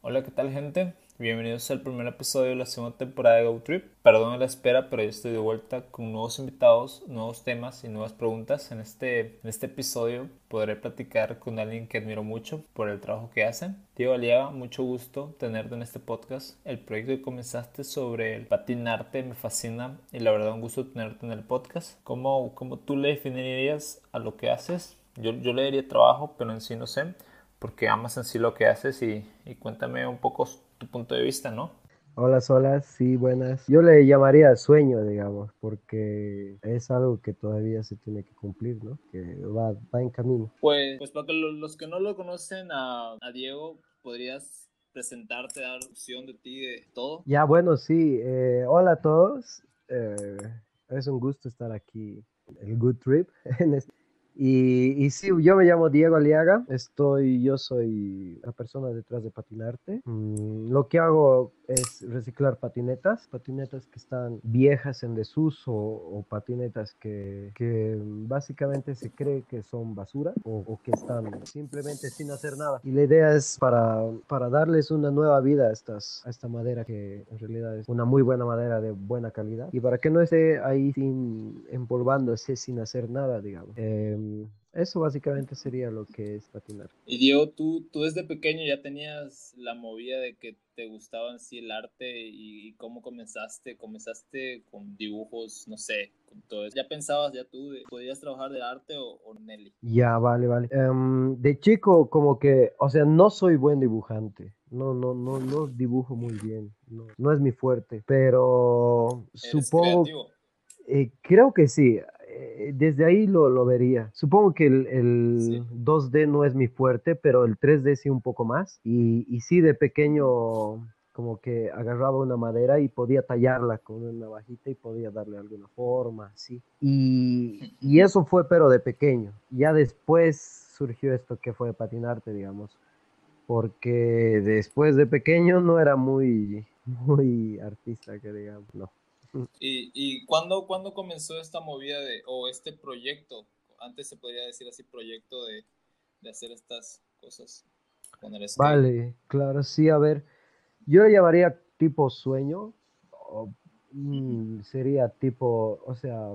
Hola, ¿qué tal gente? Bienvenidos al primer episodio de la segunda temporada de Go Trip. Perdón la espera, pero yo estoy de vuelta con nuevos invitados, nuevos temas y nuevas preguntas. En este, en este episodio podré platicar con alguien que admiro mucho por el trabajo que hacen. Diego Aliaga, mucho gusto tenerte en este podcast. El proyecto que comenzaste sobre el patinarte me fascina y la verdad un gusto tenerte en el podcast. ¿Cómo, cómo tú le definirías a lo que haces? Yo, yo le diría trabajo, pero en sí no sé porque amas en sí lo que haces y, cuéntame un poco tu punto de vista, ¿no? Hola, hola, sí, buenas. Yo le llamaría sueño, digamos, porque es algo que todavía se tiene que cumplir, ¿no? Que va, va en camino. Pues, pues para que los, que no lo conocen a, Diego, ¿podrías presentarte, dar opción de ti, de todo? Ya, bueno, sí. Eh, hola a todos. Eh, es un gusto estar aquí, el Good Trip, en este y, y, sí, yo me llamo Diego Aliaga, estoy, yo soy la persona detrás de Patinarte. Mm, lo que hago es reciclar patinetas, patinetas que están viejas en desuso o patinetas que, que básicamente se cree que son basura o, que están simplemente sin hacer nada. Y la idea es para, para darles una nueva vida a, estas, a esta madera que en realidad es una muy buena madera de buena calidad y para que no esté ahí sin empolvándose sin hacer nada, digamos. Eh, eso básicamente sería lo que es patinar. Y Diego, tú, tú desde pequeño ya tenías la movida de que te gustaba en sí el arte y, cómo comenzaste. Comenzaste con dibujos, no sé, con todo eso. ¿Ya pensabas ya tú, de, podías trabajar de arte o, Nelly? Ya, vale, vale. Em, de chico como que, o sea, no soy buen dibujante. No, no, no, no dibujo muy bien. No, no es mi fuerte, pero supongo... Eh, creo que sí. Eh, desde ahí lo, lo, vería. Supongo que el, el 2D no es mi fuerte, pero el 3D sí un poco más. Y, y sí, de pequeño como que agarraba una madera y podía tallarla con una navajita y podía darle alguna forma, sí. Y, y, eso fue pero de pequeño. Ya después surgió esto que fue patinarte, digamos, porque después de pequeño no era muy, muy artista, que digamos, no. ¿Y, y cuándo, comenzó esta movida de, o este proyecto? Antes se podría decir así, proyecto de, hacer estas cosas con el Vale, claro, sí, a ver, yo le llamaría tipo sueño, mm, sería tipo, o sea,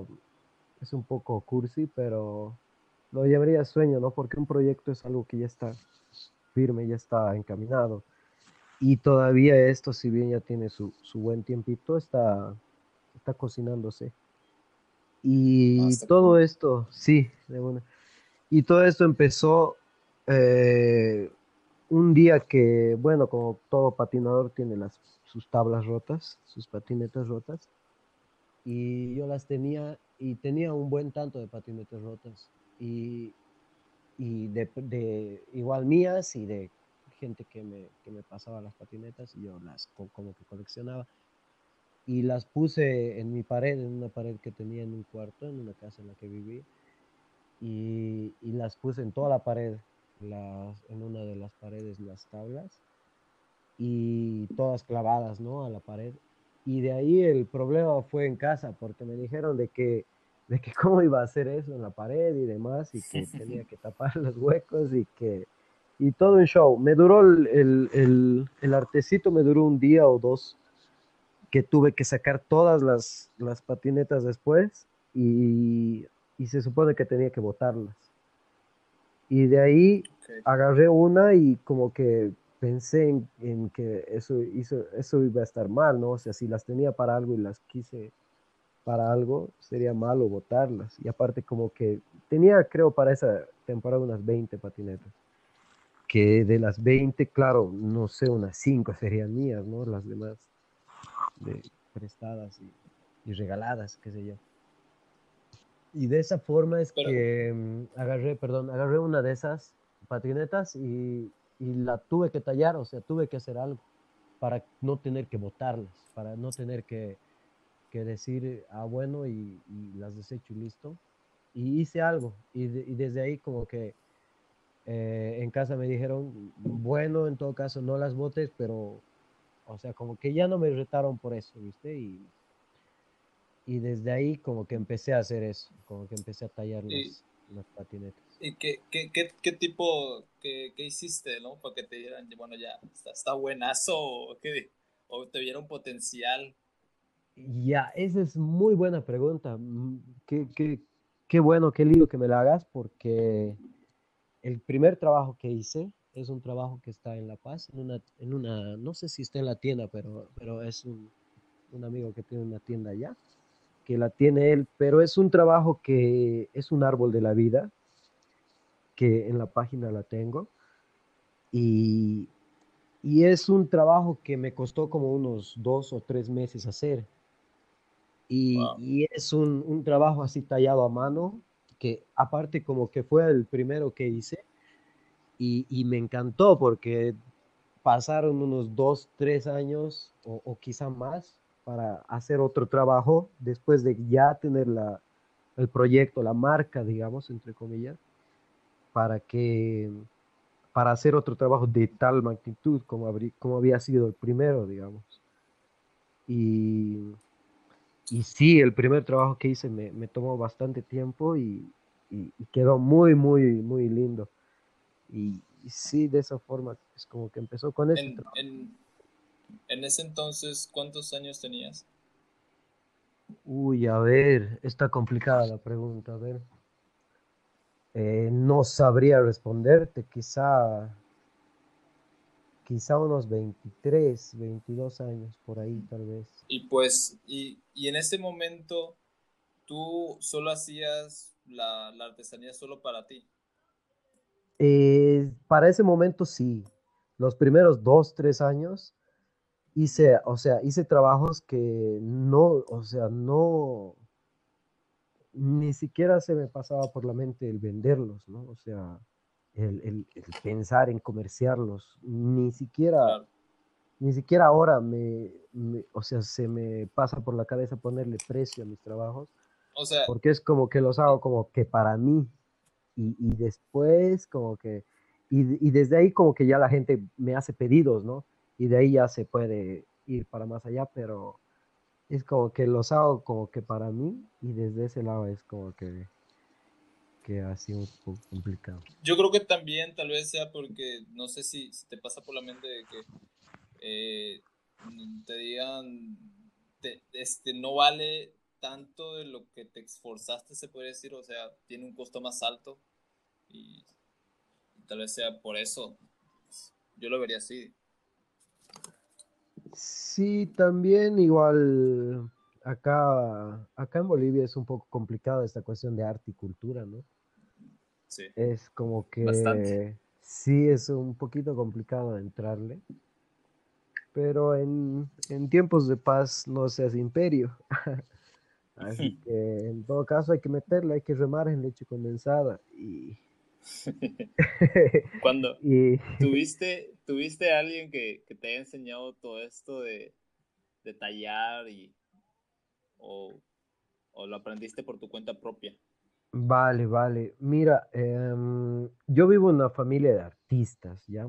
es un poco cursi, pero lo llamaría sueño, ¿no? Porque un proyecto es algo que ya está firme, ya está encaminado. Y todavía esto, si bien ya tiene su, su buen tiempito, está está cocinándose. Y todo esto, sí, de Y todo esto empezó eh, un día que, bueno, como todo patinador tiene las, sus tablas rotas, sus patinetas rotas. Y yo las tenía y tenía un buen tanto de patinetas rotas. Y, y de, igual mías y de gente que me, que me pasaba las patinetas y yo las como que coleccionaba y las puse en mi pared, en una pared que tenía en un cuarto, en una casa en la que viví, y, y las puse en toda la pared, las, en una de las paredes las tablas, y todas clavadas, ¿no? A la pared. Y de ahí el problema fue en casa, porque me dijeron de que, de que cómo iba a hacer eso en la pared y demás, y que tenía que tapar los huecos y que... Y todo un show. Me duró el, el, el, el artecito, me duró un día o dos que tuve que sacar todas las, las patinetas después y, y, se supone que tenía que botarlas. Y de ahí agarré una y como que pensé en, que eso, hizo, eso iba a estar mal, ¿no? O sea, si las tenía para algo y las quise para algo, sería malo botarlas. Y aparte como que tenía, creo, para esa temporada unas 20 patinetas. Que de las 20, claro, no sé, unas 5 serían mías, ¿no? Las demás de, prestadas y, regaladas, qué sé yo. Y de esa forma es que mm, agarré, perdón, agarré una de esas patinetas y y la tuve que tallar, o sea, tuve que hacer algo para no tener que botarlas, para no tener que, que decir, ah, bueno, y, las desecho y listo. Y hice algo, y, y desde ahí como que eh, en casa me dijeron, bueno, en todo caso, no las botes, pero, o sea, como que ya no me retaron por eso, ¿viste? Y, y desde ahí como que empecé a hacer eso, como que empecé a tallar las, las patinetas. ¿Y qué, qué, qué, qué tipo, qué, qué, hiciste, no? Para que te dieran, bueno, ya, está, está buenazo, o, qué, o te vieron potencial. Ya, esa es muy buena pregunta. Mm, qué, qué, qué bueno, qué lindo que me la hagas, porque el primer trabajo que hice es un trabajo que está en La Paz, en una, en una no sé si está en la tienda, pero, pero es un, un amigo que tiene una tienda allá, que la tiene él, pero es un trabajo que es un árbol de la vida, que en la página la tengo. Y, y es un trabajo que me costó como unos dos o tres meses hacer. Y, y es un, un, trabajo así tallado a mano, que aparte como que fue el primero que hice. Y, me encantó porque pasaron unos dos, tres años o, o, quizá más para hacer otro trabajo después de ya tener la, el proyecto, la marca, digamos, entre comillas para que para hacer otro trabajo de tal magnitud como, como había sido el primero, digamos. Y, y sí, el primer trabajo que hice me, me tomó bastante tiempo y, y, quedó muy, muy, muy lindo. Y, sí, de esa forma es como que empezó con eso. En, en, ese entonces, ¿cuántos años tenías? Uy, a ver, está complicada la pregunta, a ver. Eh, no sabría responderte, quizá, quizá unos 23, 22 años por ahí tal vez. Y pues, y, y en ese momento, ¿tú solo hacías la, la artesanía solo para ti? Eh, para ese momento sí. Los primeros dos, tres años hice, o sea, hice trabajos que no, o sea, no, ni siquiera se me pasaba por la mente el venderlos, ¿no? O sea, el, pensar en comerciarlos, ni siquiera, ni siquiera ahora me, o sea, se me pasa por la cabeza ponerle precio a mis trabajos, o sea, porque es como que los hago como que para mí, y, después como que, y, y desde ahí como que ya la gente me hace pedidos, ¿no? Y de ahí ya se puede ir para más allá, pero es como que los hago como que para mí y desde ese lado es como que, que ha sido un poco complicado. Yo creo que también tal vez sea porque no sé si, te pasa por la mente de que eh, te digan, este, no vale tanto de lo que te esforzaste, se puede decir, o sea, tiene un costo más alto y tal vez sea por eso. Yo lo vería así. Sí, también igual acá, acá en Bolivia es un poco complicado esta cuestión de arte y cultura, ¿no? Sí. Es como que sí es un poquito complicado entrarle, pero en, en tiempos de paz no se hace imperio. Así que en todo caso hay que meterle, hay que remar en leche condensada y Cuando tuviste, tuviste a alguien que, te haya enseñado todo esto de, de tallar y o, lo aprendiste por tu cuenta propia. Vale, vale. Mira, em, yo vivo en una familia de artistas, ¿ya?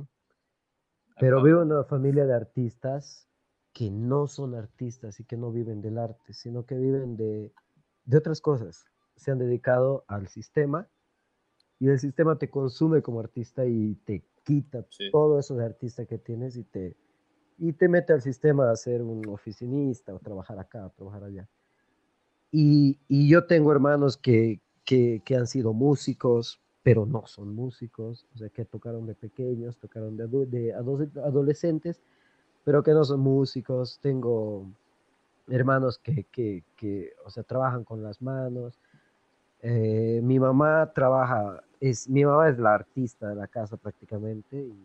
Pero vivo en una familia de artistas que no son artistas y que no viven del arte, sino que viven de, de otras cosas. Se han dedicado al sistema y el sistema te consume como artista y te quita todo eso de artista que tienes y te, y te mete al sistema a ser un oficinista o trabajar acá o trabajar allá. Y, y yo tengo hermanos que, que, que, han sido músicos, pero no son músicos, o sea, que tocaron de pequeños, tocaron de, de adolescentes, pero que no son músicos. Tengo hermanos que, que, que o sea, trabajan con las manos. Eh, mi mamá trabaja, es, mi mamá es la artista de la casa prácticamente y,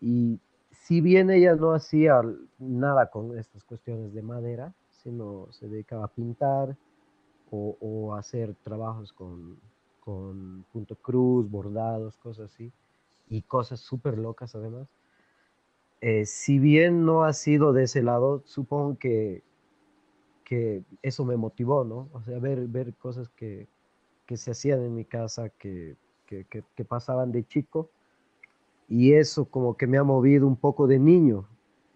y si bien ella no hacía nada con estas cuestiones de madera, sino se dedicaba a pintar o, hacer trabajos con, con punto cruz, bordados, cosas así, y cosas súper locas además. Eh, si bien no ha sido de ese lado, supongo que, que eso me motivó, ¿no? O sea, ver, ver cosas que, que se hacían en mi casa, que, que, que, pasaban de chico, y eso como que me ha movido un poco de niño,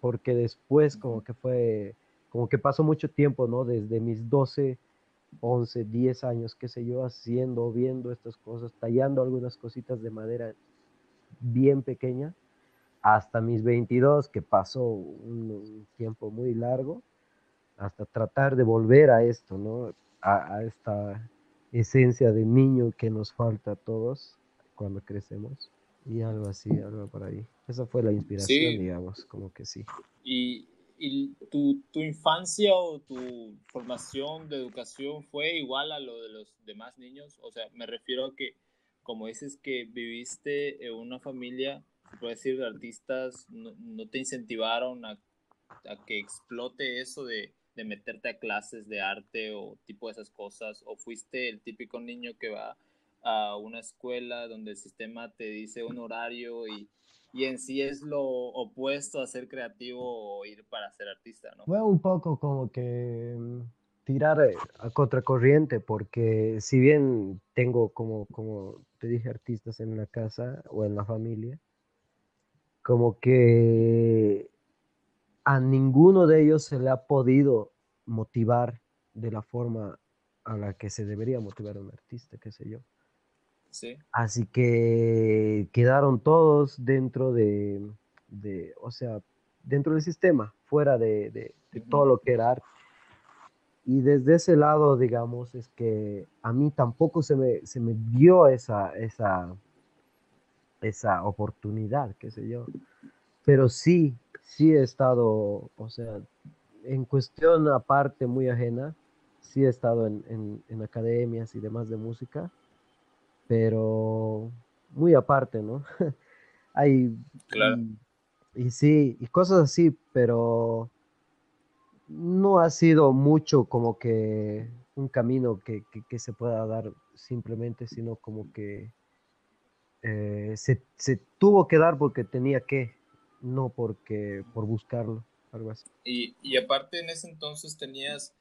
porque después como que fue, como que pasó mucho tiempo, ¿no? Desde mis 12 11, 10 años, qué sé yo, haciendo, viendo estas cosas, tallando algunas cositas de madera bien pequeña, hasta mis 22, que pasó un, tiempo muy largo, hasta tratar de volver a esto, ¿no? A, esta esencia de niño que nos falta a todos cuando crecemos. Y algo así, algo por ahí. Esa fue la inspiración, digamos, como que sí. Y, ¿Y tu, tu, infancia o tu formación de educación fue igual a lo de los demás niños? O sea, me refiero a que, como dices que viviste en una familia, se puede decir, de artistas, no, no te incentivaron a, a, que explote eso de, de meterte a clases de arte o tipo de esas cosas, o fuiste el típico niño que va a una escuela donde el sistema te dice un horario y y en sí es lo opuesto a ser creativo o ir para ser artista, ¿no? Fue un poco como que mm, tirar eh, a contracorriente, porque si bien tengo, como, como te dije, artistas en la casa o en la familia, como que a ninguno de ellos se le ha podido motivar de la forma a la que se debería motivar a un artista, qué sé yo. Así que quedaron todos dentro de, o sea, dentro del sistema, fuera de, todo lo que era arte. Y desde ese lado, digamos, es que a mí tampoco se me, se me dio esa, esa, esa oportunidad, qué sé yo. Pero sí, sí he estado, o sea, en cuestión aparte, muy ajena, sí he estado en, en academias y demás de música pero muy aparte, ¿no? Hay, claro. y, sí, y cosas así, pero no ha sido mucho como que un camino que, se pueda dar simplemente, sino como que eh, se, se, tuvo que dar porque tenía que, no porque por buscarlo, algo así. Y, y aparte en ese entonces tenías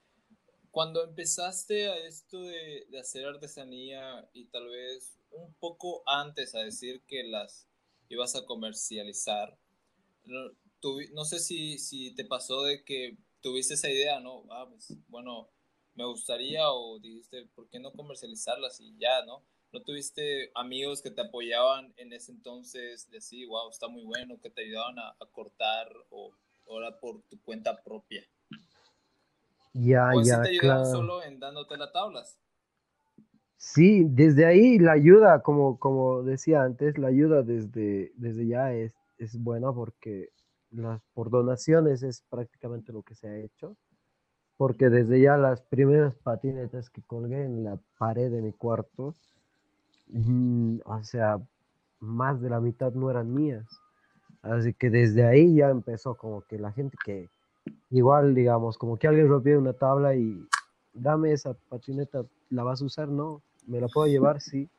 cuando empezaste a esto de, hacer artesanía y tal vez un poco antes a decir que las ibas a comercializar, no, no sé si, si, te pasó de que tuviste esa idea, ¿no? Ah, pues, bueno, me gustaría o dijiste, ¿por qué no comercializarlas? Y ya, ¿no? ¿No tuviste amigos que te apoyaban en ese entonces de así, wow, está muy bueno, que te ayudaban a, a cortar o ahora por tu cuenta propia? Ya, ya, te claro. solo en dándote las tablas. Sí, desde ahí la ayuda, como, como decía antes, la ayuda desde, desde ya es, es buena porque las por donaciones es prácticamente lo que se ha hecho. Porque desde ya las primeras patinetas que colgué en la pared de mi cuarto, mm, o sea, más de la mitad no eran mías. Así que desde ahí ya empezó como que la gente que, igual, digamos, como que alguien rompió una tabla y dame esa patineta, ¿la vas a usar? No, ¿me la puedo llevar? Sí.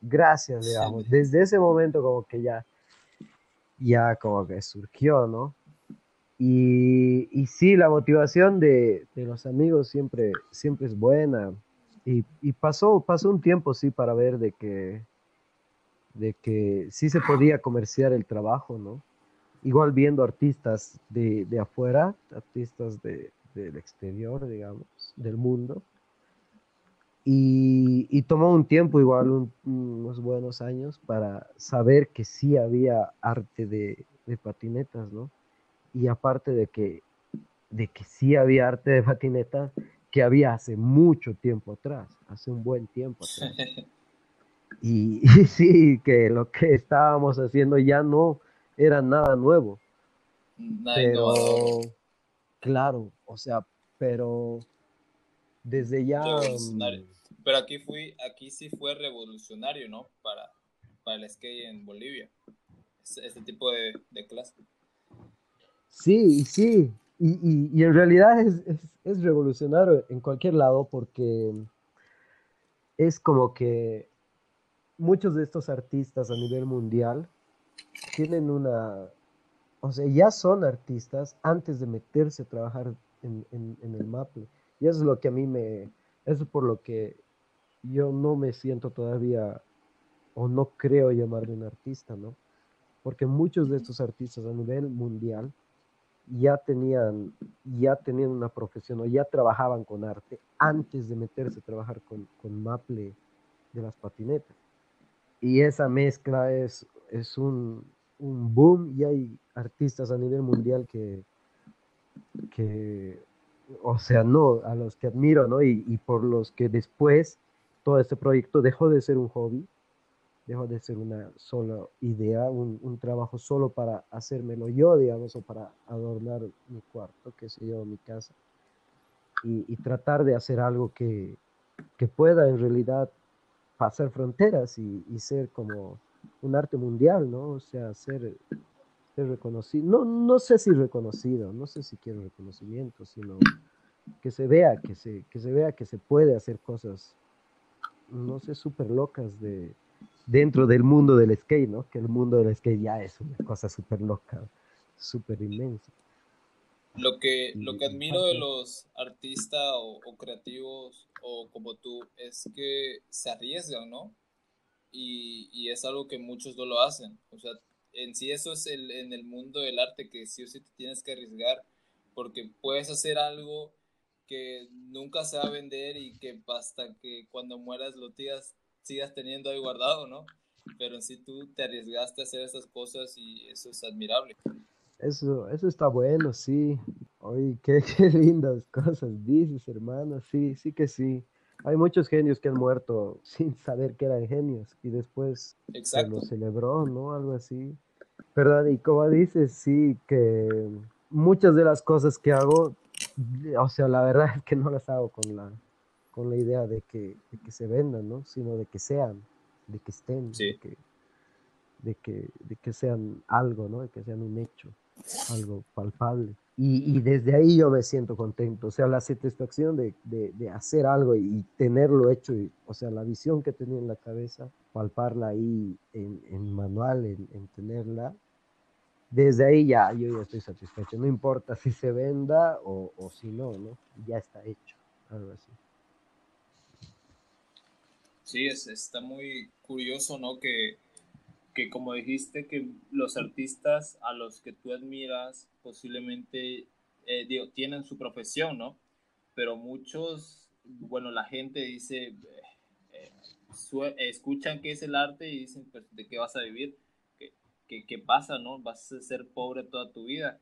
Gracias, digamos. Desde ese momento como que ya, ya como que surgió, ¿no? Y, y sí, la motivación de, de, los amigos siempre, siempre es buena. Y, pasó, pasó un tiempo, sí, para ver de que, de que sí se podía comerciar el trabajo, ¿no? igual viendo artistas de, de afuera, artistas de, del exterior, digamos, del mundo. Y, y tomó un tiempo, igual unos buenos años, para saber que sí había arte de, de, patinetas, ¿no? Y aparte de que, de que sí había arte de patinetas, que había hace mucho tiempo atrás, hace un buen tiempo atrás. Y, sí, que lo que estábamos haciendo ya no era nada nuevo. Nada Pero, claro, o sea, pero desde ya... mm, Pero aquí fui, aquí sí fue revolucionario, ¿no? Para, para el skate en Bolivia. Este, este tipo de, de clase. Sí, sí, y, y- y en realidad es, es- es revolucionario en cualquier lado porque es como que muchos de estos artistas a nivel mundial tienen una, o sea, ya son artistas antes de meterse a trabajar en, en- en el Maple. Y eso es lo que a mí me, eso es por lo que yo no me siento todavía, o no creo llamarme un artista, ¿no? Porque muchos de estos artistas a nivel mundial ya tenían, ya tenían una profesión o ya trabajaban con arte antes de meterse a trabajar con, con Maple de las patinetas. Y esa mezcla es, es un, un boom y hay artistas a nivel mundial que, que, o sea, no, a los que admiro, ¿no? Y, y por los que después todo este proyecto dejó de ser un hobby, dejó de ser una sola idea, un, un trabajo solo para hacérmelo yo, digamos, o para adornar mi cuarto, qué sé yo, mi casa, y, y tratar de hacer algo que, que pueda en realidad pasar fronteras y, y ser como un arte mundial, ¿no? O sea, ser, ser reconocido, no, no sé si reconocido, no sé si quiero reconocimiento, sino que se vea, que se, que se vea que se puede hacer cosas, no sé, súper locas de, dentro del mundo del skate, ¿no? Que el mundo del skate ya es una cosa súper loca, súper inmensa. Lo que, lo que admiro de los artistas o, o creativos o como tú es que se arriesgan, ¿no? Y, y es algo que muchos no lo hacen. O sea, en sí eso es el, en el mundo del arte que sí o sí te tienes que arriesgar porque puedes hacer algo que nunca se va a vender y que hasta que cuando mueras lo sigas, sigas teniendo ahí guardado, ¿no? Pero en sí tú te arriesgaste a hacer esas cosas y eso es admirable. Eso, eso está bueno, sí. Oye, qué, qué lindas cosas dices, hermano. Sí, sí que sí. Hay muchos genios que han muerto sin saber que eran genios y después se Exacto. lo celebró, ¿no? Algo así. Perdón, y como dices, sí, que muchas de las cosas que hago, o sea, la verdad es que no las hago con la, con la idea de que, de que se vendan, ¿no? Sino de que sean, de que estén, Sí. de que, de que, de que sean algo, ¿no? De que sean un hecho, algo palpable. Y, y desde ahí yo me siento contento, o sea, la satisfacción de, de, de hacer algo y tenerlo hecho, y, o sea, la visión que tenía en la cabeza, palparla ahí en, en manual, en, en tenerla, desde ahí ya yo ya estoy satisfecho, no importa si se venda o, o si no, ¿no? Ya está hecho, algo así. Sí, es, está muy curioso, ¿no? Que, que como dijiste, que los artistas a los que tú admiras posiblemente, eh, tienen su profesión, ¿no? Pero muchos, bueno, la gente dice, eh, escuchan qué es el arte y dicen, pues, ¿de qué vas a vivir? ¿Qué, qué, qué pasa, no? Vas a ser pobre toda tu vida.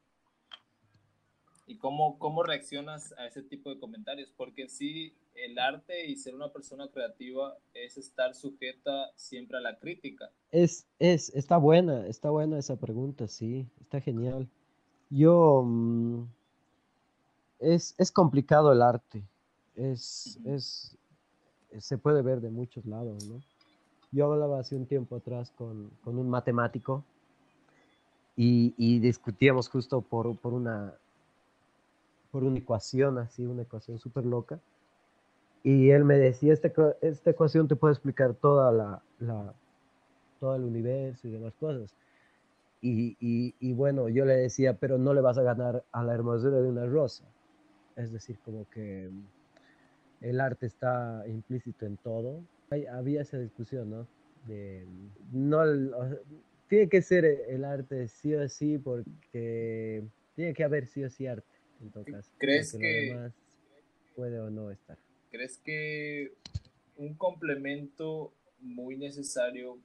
¿Y cómo, cómo reaccionas a ese tipo de comentarios? Porque sí el arte y ser una persona creativa es estar sujeta siempre a la crítica. Es, es, está buena, está buena esa pregunta, sí, está genial. Yo, mm, es, es complicado el arte, es, es, se puede ver de muchos lados, ¿no? Yo hablaba hace un tiempo atrás con, con un matemático y, y discutíamos justo por, por una, por una ecuación así, una ecuación súper loca. Y él me decía, esta, esta ecuación te puede explicar toda la, la, todo el universo y demás cosas. Y, y, y bueno, yo le decía, pero no le vas a ganar a la hermosura de una rosa. Es decir, como que mm, el arte está implícito en todo. Hay- había esa discusión, ¿no? De, no el- o sea, tiene que ser el arte sí o sí porque tiene que haber sí o sí arte, en todo caso. ¿Crees lo que- demás puede o no estar. ¿Crees que un complemento muy necesario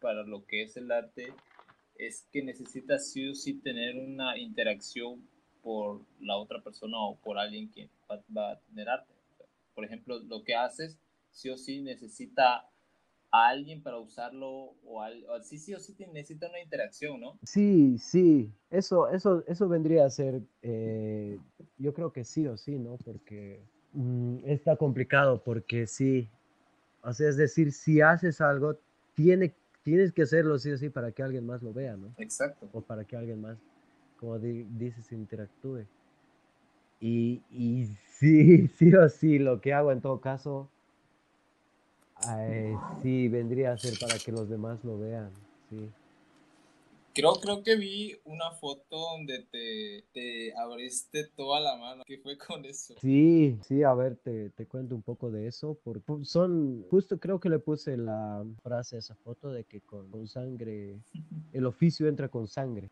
para lo que es el arte es que necesitas sí o sí tener una interacción por la otra persona o por alguien que va, va a tener arte? Por ejemplo, lo que haces sí o sí necesita a alguien para usarlo o, al, sí, sí o sí necesita una interacción, ¿no? Sí, sí, eso, eso, eso vendría a ser, eh, yo creo que sí o sí, ¿no? Porque mm, está complicado, porque sí, o sea, es decir, si haces algo, tiene, tienes que hacerlo sí o sí para que alguien más lo vea, ¿no? Exacto. O para que alguien más, como dices, interactúe. Y, y sí, sí o sí, lo que hago en todo caso sí, vendría a ser para que los demás lo vean, sí. Creo, creo que vi una foto donde te, te, abriste toda la mano. ¿Qué fue con eso? Sí, sí, a ver, te, te, cuento un poco de eso. Porque son, justo creo que le puse la frase a esa foto de que con, con sangre, el oficio entra con sangre.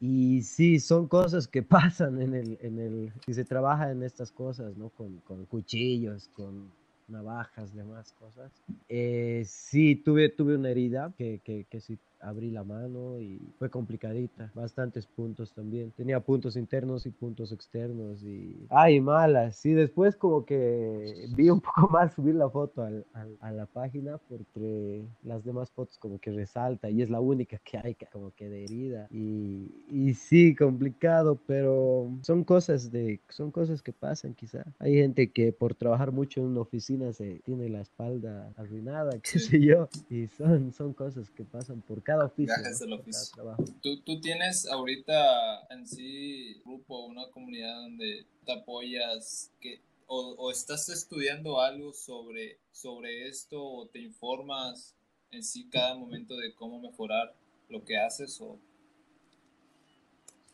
y sí, son cosas que pasan en el, en el, si se trabaja en estas cosas, ¿no? Con, con cuchillos, con navajas, demás cosas. Eh, sí, tuve, tuve una herida que, que, que sí abrí la mano y fue complicadita. Bastantes puntos también. Tenía puntos internos y puntos externos y... ¡Ay, malas! Sí, después como que vi un poco más subir la foto al, a la página porque las demás fotos como que resalta y es la única que hay como que de herida. Y, y sí, complicado, pero son cosas de... Son cosas que pasan quizá. Hay gente que por trabajar mucho en una oficina se tiene la espalda arruinada, qué sé yo. Y son, son cosas que pasan por cada oficio. ¿Tú, ¿Tú, tienes ahorita en sí grupo, una comunidad donde te apoyas, que, o, o, estás estudiando algo sobre, sobre esto o te informas en sí cada momento de cómo mejorar lo que haces o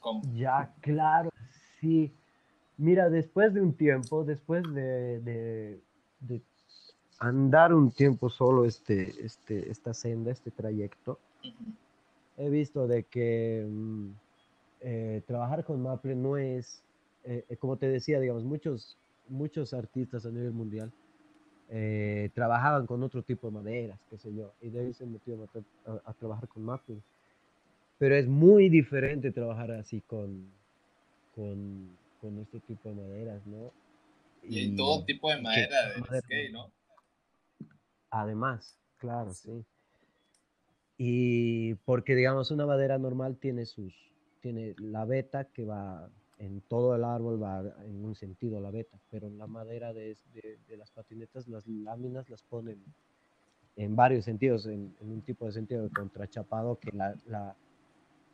cómo? Ya, claro, sí. Mira, después de un tiempo, después de, de, de andar un tiempo solo este, este, esta senda, este trayecto, he visto de que mm, eh, trabajar con Maple no es, eh, eh, como te decía, digamos, muchos, muchos artistas a nivel mundial trabajaban con otro tipo de maderas, qué sé yo, y de ahí se metieron a, trabajar con Maple. Pero es muy diferente trabajar así con, con, con este tipo de maderas, ¿no? Y, todo tipo de madera de skate, ¿no? Además, claro, sí. Y porque, digamos, una madera normal tiene sus, tiene la beta que va en todo el árbol, va en un sentido la beta, pero la madera de, de, las patinetas, las láminas las ponen en varios sentidos, en, un tipo de sentido de contrachapado, que la, la,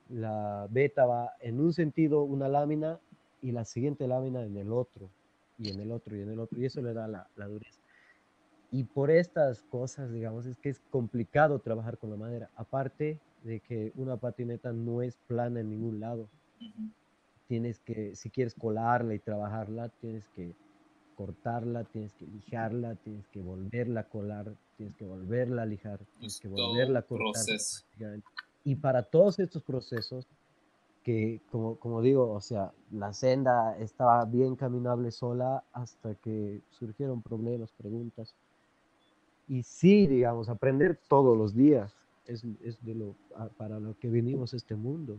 la, beta va en un sentido una lámina y la siguiente lámina en el otro, y en el otro, y en el otro, y eso le da la, la dureza. Y por estas cosas, digamos, es que es complicado trabajar con la madera. Aparte de que una patineta no es plana en ningún lado. Tienes que, si quieres colarla y trabajarla, tienes que cortarla, tienes que lijarla, tienes que volverla a colar, tienes que volverla a lijar, tienes que volverla a cortar. Y para todos estos procesos, que como, como digo, o sea, la senda estaba bien caminable sola hasta que surgieron problemas, preguntas y sí, digamos, aprender todos los días es, es de lo, para lo que venimos a este mundo.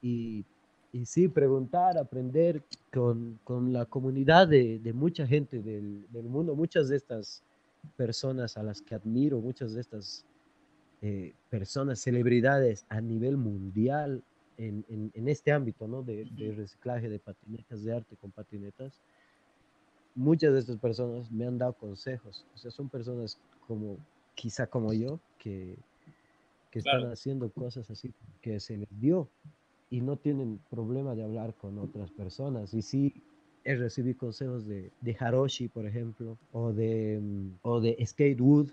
Y, y sí, preguntar, aprender con, con la comunidad de, de mucha gente del, del, mundo, muchas de estas personas a las que admiro, muchas de estas eh, personas, celebridades a nivel mundial en, en, en este ámbito ¿no? de, de reciclaje de patinetas, de arte con patinetas muchas de estas personas me han dado consejos. O sea, son personas como, quizá como yo, que, que están haciendo cosas así que se les dio y no tienen problema de hablar con otras personas. Y sí, he recibido consejos de, de Haroshi, por ejemplo, o de, mm, o de Skatewood.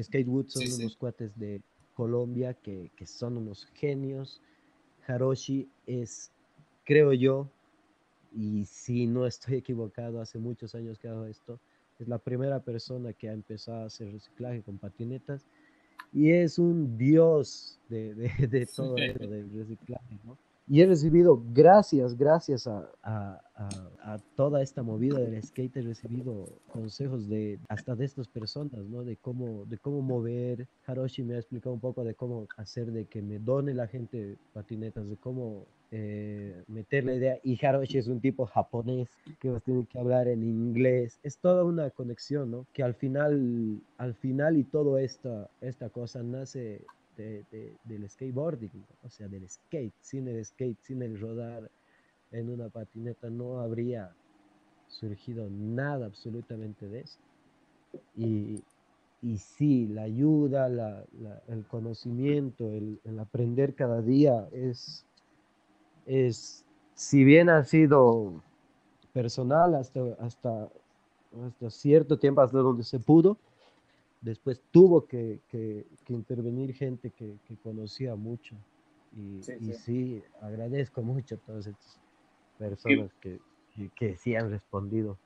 Skatewood son unos cuates de Colombia que, que son unos genios. Haroshi es, creo yo, y si no estoy equivocado, hace muchos años que hago esto, es la primera persona que ha empezado a hacer reciclaje con patinetas y es un dios de, de, de todo esto del reciclaje, ¿no? Y he recibido, gracias, gracias a, a, a, toda esta movida del skate, he recibido consejos de hasta de estas personas, ¿no? De cómo, de cómo mover. Haroshi me ha explicado un poco de cómo hacer de que me done la gente patinetas, de cómo eh, me meter la idea. Y Haroshi es un tipo japonés que vas a tener que hablar en inglés. Es toda una conexión, ¿no? Que al final, al final y todo esta, esta cosa nace de, del skateboarding, o sea, del skate. Sin el skate, sin el rodar en una patineta, no habría surgido nada absolutamente de eso. Y, y sí, la ayuda, el conocimiento, el, aprender cada día es, es, si bien ha sido personal hasta, hasta, hasta cierto tiempo, hasta donde se pudo, después tuvo que, intervenir gente que, conocía mucho. Y sí, agradezco mucho a todas estas personas que, que sí han respondido.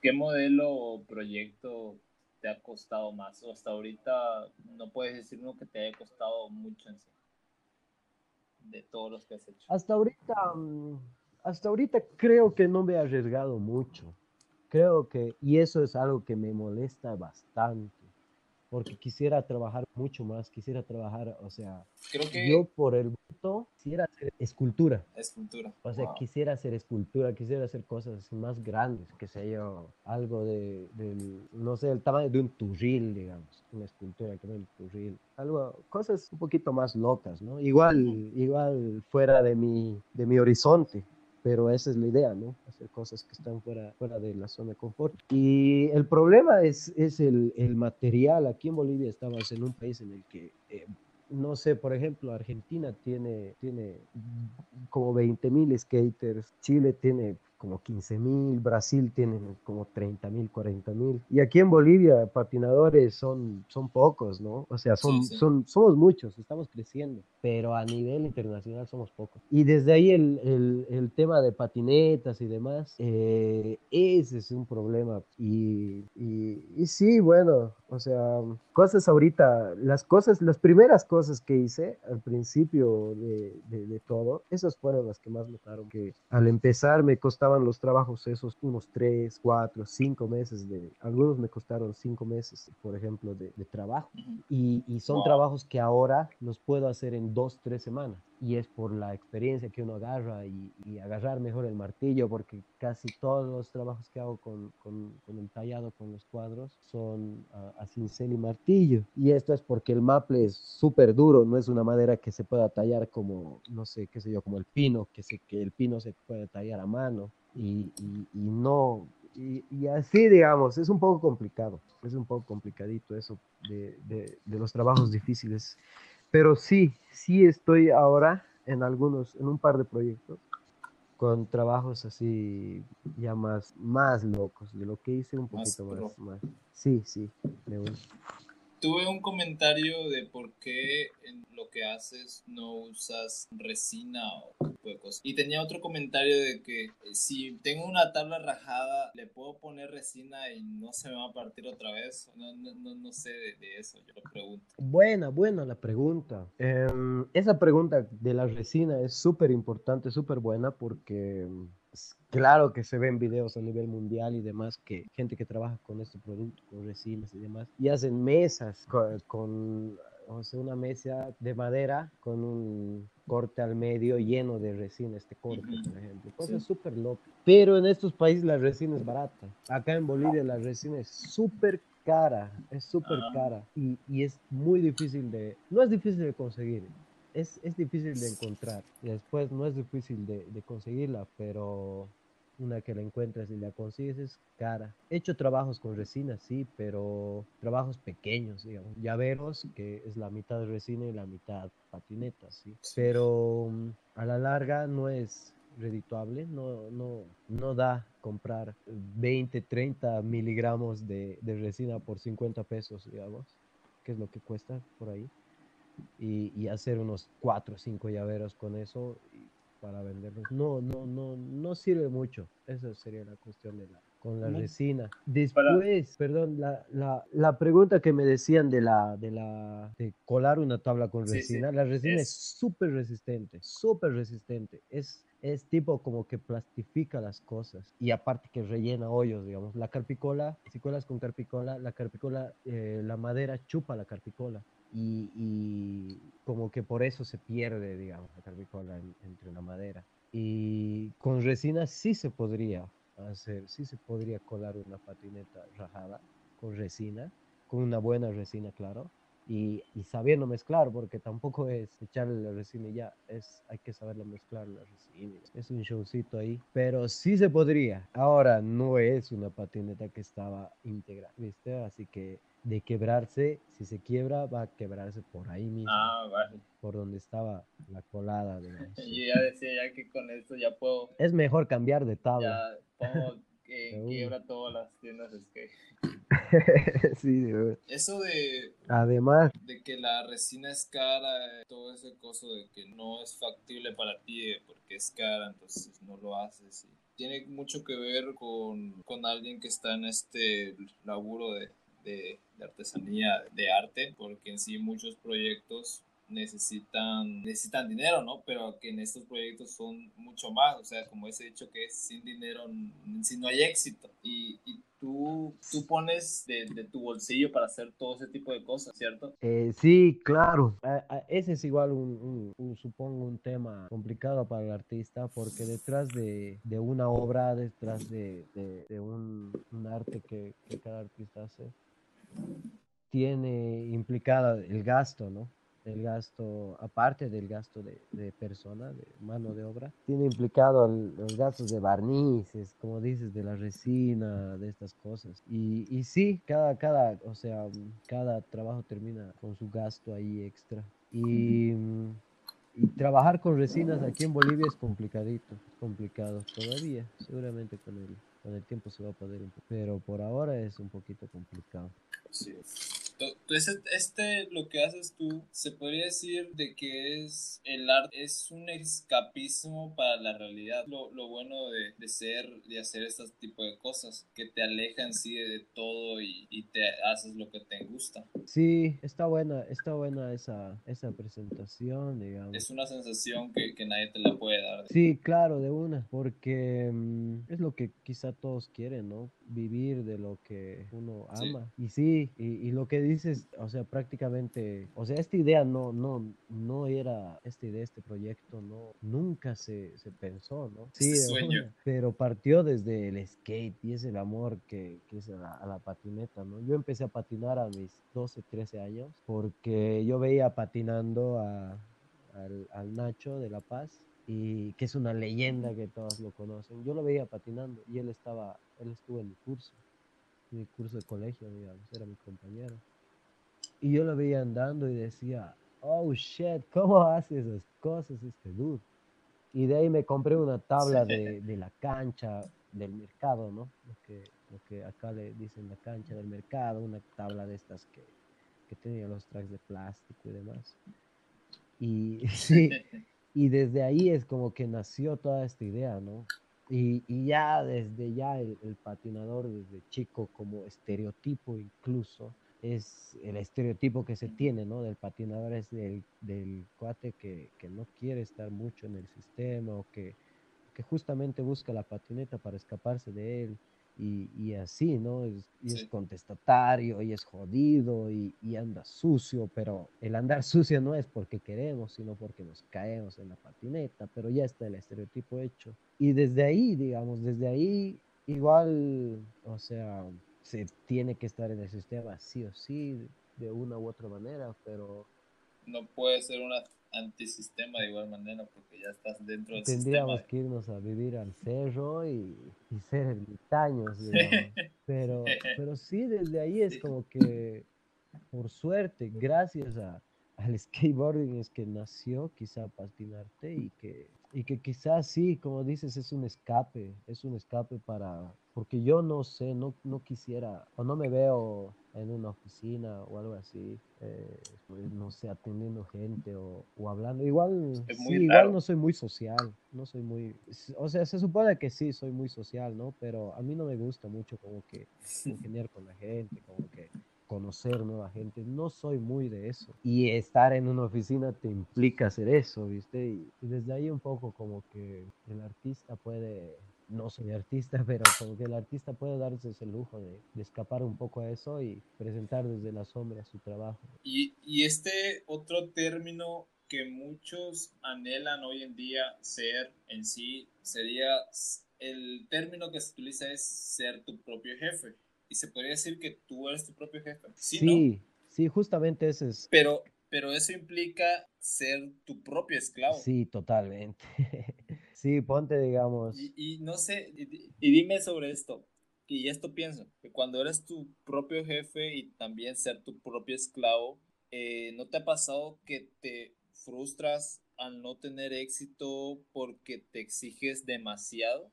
¿Qué modelo o proyecto te ha costado más? O hasta ahorita no puedes decir uno que te haya costado mucho en sí. De todos los que has hecho. Hasta ahorita, mm, hasta ahorita creo que no me he arriesgado mucho. Creo que, y eso es algo que me molesta bastante porque quisiera trabajar mucho más, quisiera trabajar, o sea, Creo que yo por el voto quisiera hacer escultura. Escultura. O sea, quisiera hacer escultura, quisiera hacer cosas más grandes, que sea yo, algo de, no sé, el tamaño de un turril, digamos, una escultura que un turril, algo, cosas un poquito más locas, ¿no? Igual, igual fuera de mi, de mi horizonte, pero esa es la idea, ¿no? Hacer cosas que están fuera, fuera de la zona de confort. Y el problema es, es el, el material. Aquí en Bolivia estamos en un país en el que eh, no sé, por ejemplo, Argentina tiene, tiene como 20 mil skaters, Chile tiene como 15 mil, Brasil tiene como 30 mil, 40 mil. Y aquí en Bolivia patinadores son, son pocos, ¿no? O sea, son, son, somos muchos, estamos creciendo, pero a nivel internacional somos pocos. Y desde ahí el, el, el tema de patinetas y demás, eh, ese es un problema. Y, y, y sí, bueno, o sea, cosas ahorita, las cosas, las primeras cosas que hice al principio de, de, de todo, esas fueron las que más notaron, que al empezar me costaba los trabajos esos unos tres, cuatro, cinco meses de, algunos me costaron cinco meses, por ejemplo, de, trabajo. Y, son trabajos que ahora los puedo hacer en dos, tres semanas. Y es por la experiencia que uno agarra y, agarrar mejor el martillo, porque casi todos los trabajos que hago con, con, el tallado, con los cuadros, son a, cincel y martillo. Y esto es porque el maple es súper duro, no es una madera que se pueda tallar como, no sé, qué sé yo, como el pino, que, se, que el pino se puede tallar a mano y, no, y, así digamos, es un poco complicado, es un poco complicadito eso de, de, los trabajos difíciles, pero sí, sí estoy ahora en algunos, en un par de proyectos con trabajos así ya más, más locos de lo que hice un poquito más, más, Sí, sí, me gusta tuve un comentario de por qué en lo que haces no usas resina o tipo de cosas. Y tenía otro comentario de que eh, si tengo una tabla rajada, le puedo poner resina y no se me va a partir otra vez. No, no, no, sé de, eso, yo lo pregunto. Buena, buena la pregunta. Em, esa pregunta de la resina es súper importante, súper buena porque Claro que se ven videos a nivel mundial y demás, que gente que trabaja con este producto, con resinas y demás, y hacen mesas con, o sea, una mesa de madera con un corte al medio lleno de resina, este corte, por ejemplo. Cosas súper locas. Pero en estos países la resina es barata. Acá en Bolivia la resina es súper cara, es súper ah. cara y, y, es muy difícil de, no es difícil de conseguir, es, es difícil de encontrar. Y después no es difícil de, de conseguirla, pero una que la encuentras y la consigues es cara. He hecho trabajos con resina, sí, pero trabajos pequeños, digamos. Llaveros, que es la mitad resina y la mitad patineta, sí. Pero mm, a la larga no es redituable, no, no, no da comprar 20, 30 miligramos de, de resina por 50 pesos, digamos, que es lo que cuesta por ahí. Y, y, hacer unos 4 o 5 llaveros con eso para venderlos. No, no, no, no sirve mucho. Esa sería la cuestión de la con la resina. Después, perdón, la, la, la, pregunta que me decían de la de la de colar una tabla con resina, la resina es súper resistente, súper resistente. Es es tipo como que plastifica las cosas y aparte que rellena hoyos, digamos. La carpicola, si colas con carpicola, la carpicola, eh, la madera chupa la carpicola y, y, como que por eso se pierde, digamos, la carpicola entre la madera. Y con resina sí se podría hacer, sí se podría colar una patineta rajada con resina, con una buena resina, claro y, y, sabiendo mezclar, porque tampoco es echarle la resina y ya, es, hay que saberlo mezclar la resina. Es un showcito ahí, pero sí se podría. Ahora no es una patineta que estaba íntegra, ¿viste? Así que de quebrarse, si se quiebra, va a quebrarse por ahí mismo. Ah, vale. Por donde estaba la colada. Digamos. Yo ya decía ya que con esto ya puedo... Es mejor cambiar de tabla. Ya pongo que quiebra todas las tiendas sí, de Eso de. Además. De que la resina es cara, todo ese coso de que no es factible para ti eh, porque es cara, entonces no lo haces. tiene mucho que ver con, con alguien que está en este laburo de, de, artesanía, de arte, porque en sí muchos proyectos necesitan, necesitan dinero, ¿no? Pero que en estos proyectos son mucho más, o sea, como ese dicho que es sin dinero, si no hay éxito. Y, y tú, tú pones de, de, tu bolsillo para hacer todo ese tipo de cosas, ¿cierto? Eh, sí, claro. ese es igual un, supongo, un tema complicado para el artista, porque detrás de, de una obra, detrás de, de un, arte que cada artista hace, tiene implicada el gasto, ¿no? el gasto, aparte del gasto de, persona, de mano de obra, tiene implicado los gastos de barnices, como dices, de la resina, de estas cosas. Y, y sí, cada, cada, o sea, cada trabajo termina con su gasto ahí extra. Y, y trabajar con resinas aquí en Bolivia es complicadito, complicado todavía, seguramente con el, con el tiempo se va a poder, pero por ahora es un poquito complicado. see. Sí. Entonces, este, lo que haces tú, se podría decir de que es el arte, es un escapismo para la realidad. Lo, lo bueno de, de, ser, de hacer este tipo de cosas, que te alejan sí de todo y, y, te haces lo que te gusta. Sí, está buena, está buena esa, esa presentación, digamos. Es una sensación que, que nadie te la puede dar. Sí, claro, de una, porque um, es lo que quizá todos quieren, ¿no? Vivir de lo que uno ama. Sí. Y sí, y, y lo que dices, o sea, prácticamente, o sea, esta idea no, no, no era, esta idea, este proyecto, no, nunca se, se pensó, ¿no? Sí, sueño. pero partió desde el skate y es el amor que, que es a la, a la, patineta, ¿no? Yo empecé a patinar a mis 12, 13 años porque yo veía patinando a, al, al Nacho de La Paz y que es una leyenda que todos lo conocen. Yo lo veía patinando y él estaba, él estuvo en mi curso, en mi curso de colegio, digamos, era mi compañero. Y yo lo veía andando y decía, oh shit, ¿cómo hace esas cosas este dude? Y de ahí me compré una tabla de, de la cancha del mercado, ¿no? Lo que, lo que acá le dicen la cancha del mercado, una tabla de estas que, que tenía los tracks de plástico y demás. Y sí, y desde ahí es como que nació toda esta idea, ¿no? Y, y ya desde ya el, el, patinador, desde chico, como estereotipo incluso, es el estereotipo que se tiene, ¿no? Del patinador es del, del cuate que, que, no quiere estar mucho en el sistema o que, que, justamente busca la patineta para escaparse de él y, y así, ¿no? Es, y sí. es contestatario y es jodido y, y, anda sucio, pero el andar sucio no es porque queremos, sino porque nos caemos en la patineta, pero ya está el estereotipo hecho. Y desde ahí, digamos, desde ahí, igual, o sea, se tiene que estar en el sistema sí o sí, de una u otra manera, pero... No puede ser un antisistema de igual manera porque ya estás dentro del Tendríamos sistema. que irnos a vivir al cerro y, y ser ermitaños, pero, pero sí, desde ahí es como que, por suerte, gracias a, al skateboarding es que nació quizá patinarte y que, y que quizás sí, como dices, es un escape, es un escape para, porque yo no sé, no, no quisiera, o no me veo en una oficina o algo así, eh, no sé, atendiendo gente o, o hablando. Igual, sí, igual no soy muy social, no soy muy, o sea, se supone que sí, soy muy social, ¿no? Pero a mí no me gusta mucho como que ingeniar con la gente, como que conocer nueva gente, no soy muy de eso. Y estar en una oficina te implica hacer eso, ¿viste? Y, y desde ahí un poco como que el artista puede no soy artista, pero como que el artista puede darse ese lujo de, de, escapar un poco a eso y presentar desde la sombra su trabajo. Y, y este otro término que muchos anhelan hoy en día ser en sí sería el término que se utiliza es ser tu propio jefe. Y se podría decir que tú eres tu propio jefe. Sí, sí, justamente ese es. Pero, pero eso implica ser tu propio esclavo. Sí, totalmente. sí, ponte, digamos. Y, no sé, y, dime sobre esto. Y esto pienso, que cuando eres tu propio jefe y también ser tu propio esclavo, eh, ¿no te ha pasado que te frustras al no tener éxito porque te exiges demasiado?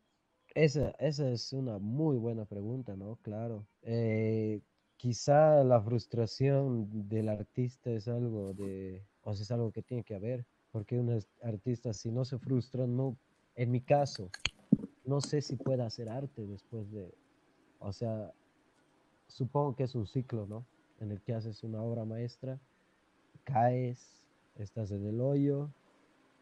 Esa, esa es una muy buena pregunta, ¿no? Claro. Eh, quizá la frustración del artista es algo de, o sea, es algo que tiene que haber, porque un artista si no se frustra, no, en mi caso, no sé si pueda hacer arte después de, o sea, supongo que es un ciclo, ¿no? En el que haces una obra maestra, caes, estás en el hoyo,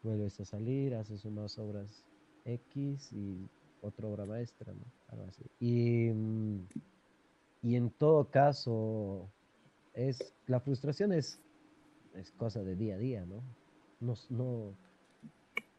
vuelves a salir, haces unas obras X y otra obra maestra, ¿no? Algo así. Y, mm, y en todo caso, es, la frustración es, es cosa de día a día, ¿no? no, no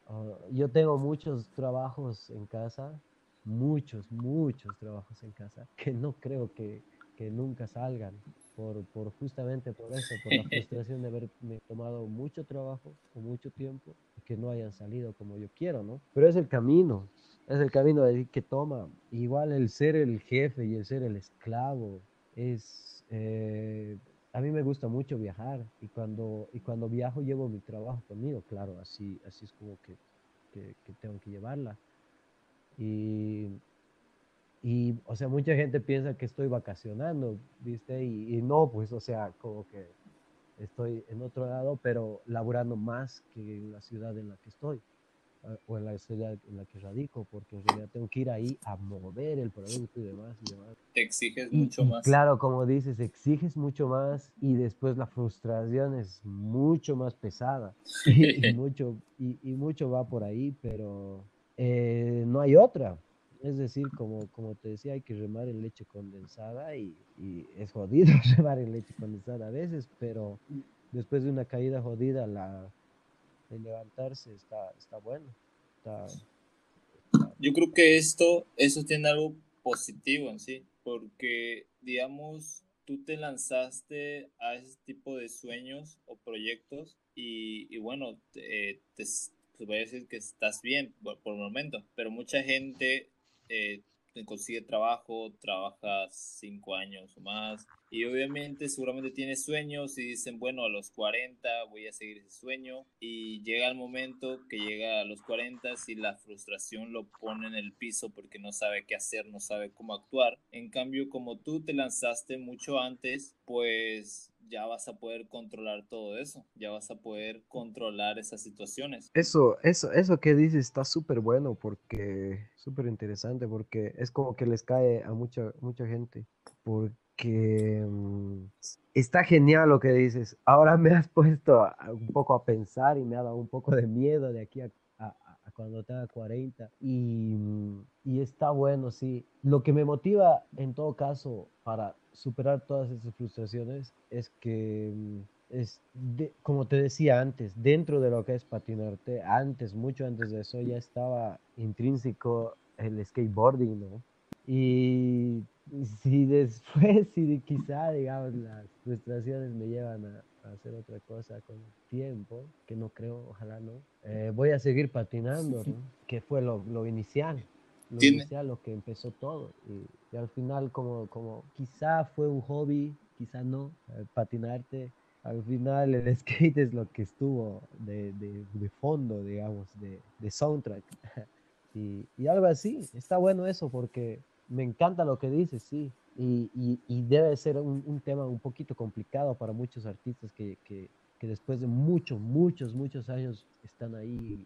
ah, yo tengo muchos trabajos en casa, muchos, muchos trabajos en casa, que no creo que, que nunca salgan por, por justamente por eso, por la frustración de haberme tomado mucho trabajo o mucho tiempo y que no hayan salido como yo quiero, ¿no? Pero es el camino, es el camino que toma. Igual el ser el jefe y el ser el esclavo es... Eh, a mí me gusta mucho viajar y cuando, y cuando viajo llevo mi trabajo conmigo, claro, así, así es como que, que, tengo que llevarla. Y y, o sea, mucha gente piensa que estoy vacacionando, ¿viste? Y, no, pues, o sea, como que estoy en otro lado, pero laborando más que en la ciudad en la que estoy, o en la ciudad en la que radico, porque en realidad tengo que ir ahí a mover el producto y demás. Y demás. Te exiges mucho más. Claro, como dices, exiges mucho más y después la frustración es mucho más pesada. y, mucho, y, y, mucho va por ahí, pero eh, no hay otra es decir, como, como te decía, hay que remar en leche condensada y, es jodido remar en leche condensada a veces, pero después de una caída jodida, la, el levantarse está, está bueno. Yo creo que esto, eso tiene algo positivo en sí, porque, digamos, tú te lanzaste a ese tipo de sueños o proyectos y, bueno, te, te, voy a decir que estás bien por, por el momento, pero mucha gente eh, consigue trabajo, trabaja cinco años o más y obviamente seguramente tiene sueños y dicen, bueno, a los 40 voy a seguir ese sueño y llega el momento que llega a los 40 y la frustración lo pone en el piso porque no sabe qué hacer, no sabe cómo actuar. En cambio, como tú te lanzaste mucho antes, pues ya vas a poder controlar todo eso, ya vas a poder controlar esas situaciones. Eso, eso, eso que dices está súper bueno porque, súper interesante porque es como que les cae a mucha, mucha gente, porque mm, está genial lo que dices. Ahora me has puesto un poco a pensar y me ha dado un poco de miedo de aquí a, cuando tenga 40 y, mm, y está bueno, sí. Lo que me motiva en todo caso para superar todas esas frustraciones es que, mm, es como te decía antes, dentro de lo que es patinarte, antes, mucho antes de eso, ya estaba intrínseco el skateboarding, ¿no? Y si después, si quizá, digamos, las frustraciones me llevan a, hacer otra cosa con tiempo, que no creo, ojalá no, eh, voy a seguir patinando, ¿no? Que fue lo, lo inicial lo inicial, lo que empezó todo. Y, al final, como, como quizá fue un hobby, quizá no, eh, patinarte, al final el skate es lo que estuvo de, de, de fondo, digamos, de, de soundtrack. y, y, algo así, está bueno eso porque me encanta lo que dices, sí. Y, y, y debe ser un, un, tema un poquito complicado para muchos artistas que, que, que después de muchos, muchos, muchos años están ahí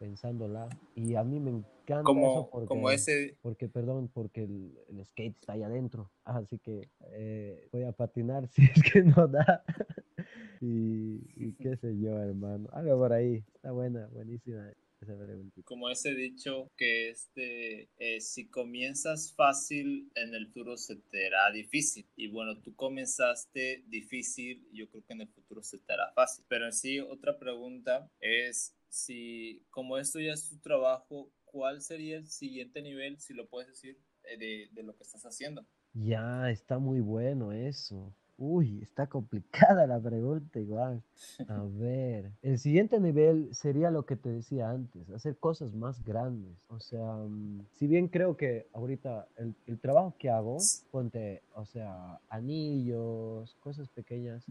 pensándola. Y a mí me encanta como, eso porque, como ese... porque, perdón, porque el, el skate está ahí adentro. Así que eh, voy a patinar si es que no da. y, y, qué sé yo, hermano. Algo por ahí. Está buena, buenísima. Esa preguntita. Como ese dicho que este, eh, si comienzas fácil, en el futuro se te hará difícil. Y bueno, tú comenzaste difícil, yo creo que en el futuro se te hará fácil. Pero en sí, otra pregunta es si, como esto ya es tu trabajo, ¿cuál sería el siguiente nivel, si lo puedes decir, eh, de, de lo que estás haciendo? Ya, está muy bueno eso. Uy, está complicada la pregunta igual. A ver, el siguiente nivel sería lo que te decía antes, hacer cosas más grandes. O sea, mm, si bien creo que ahorita el, el trabajo que hago, ponte, o sea, anillos, cosas pequeñas,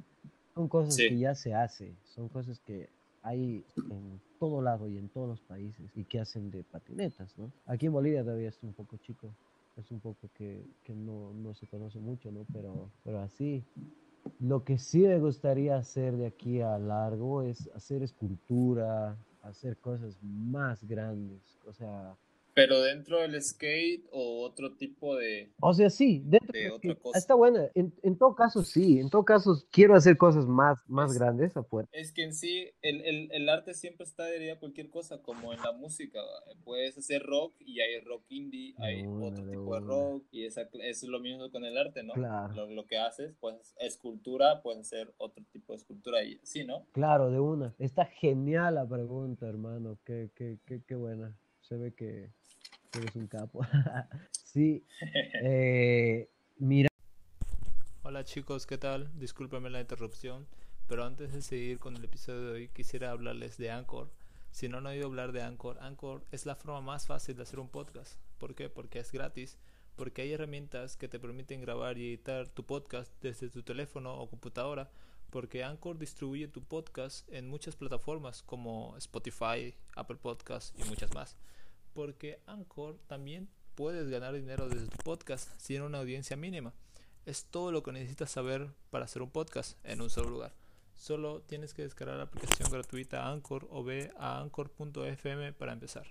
son cosas Sí. que ya se hace, son cosas que hay en todo lado y en todos los países y que hacen de patinetas, ¿no? Aquí en Bolivia todavía es un poco chico, es un poco que, que no, no se conoce mucho, ¿no? Pero, pero así, lo que sí me gustaría hacer de aquí a largo es hacer escultura, hacer cosas más grandes, o sea, Pero dentro del skate o otro tipo de... o sea, sí, dentro De de otra cosa. está buena, en, en todo caso sí, en todo caso quiero hacer cosas más, más Es- grandes afuera. Es que en sí el, el, el arte siempre está adherido a cualquier cosa, como en la música. Puedes hacer rock y hay rock indie, hay otro tipo de rock y esa, es lo mismo con el arte, ¿no? Claro. Lo, lo que haces, pues escultura, puedes hacer otro tipo de escultura y sí, ¿no? Claro, de una. Está genial la pregunta, hermano. Qué, qué, qué, qué buena. Se ve que un capo. sí. eh, mira, Hola chicos, ¿qué tal? Discúlpenme la interrupción, pero antes de seguir con el episodio de hoy quisiera hablarles de Anchor. Si no han oído hablar de Anchor, Anchor es la forma más fácil de hacer un podcast. ¿Por qué? Porque es gratis, porque hay herramientas que te permiten grabar y editar tu podcast desde tu teléfono o computadora, porque Anchor distribuye tu podcast en muchas plataformas como Spotify, Apple Podcasts y muchas más. Porque Anchor también puedes ganar dinero desde tu podcast si tiene una audiencia mínima. Es todo lo que necesitas saber para hacer un podcast en un solo lugar. Solo tienes que descargar la aplicación gratuita Anchor o ve a anchor.fm para empezar.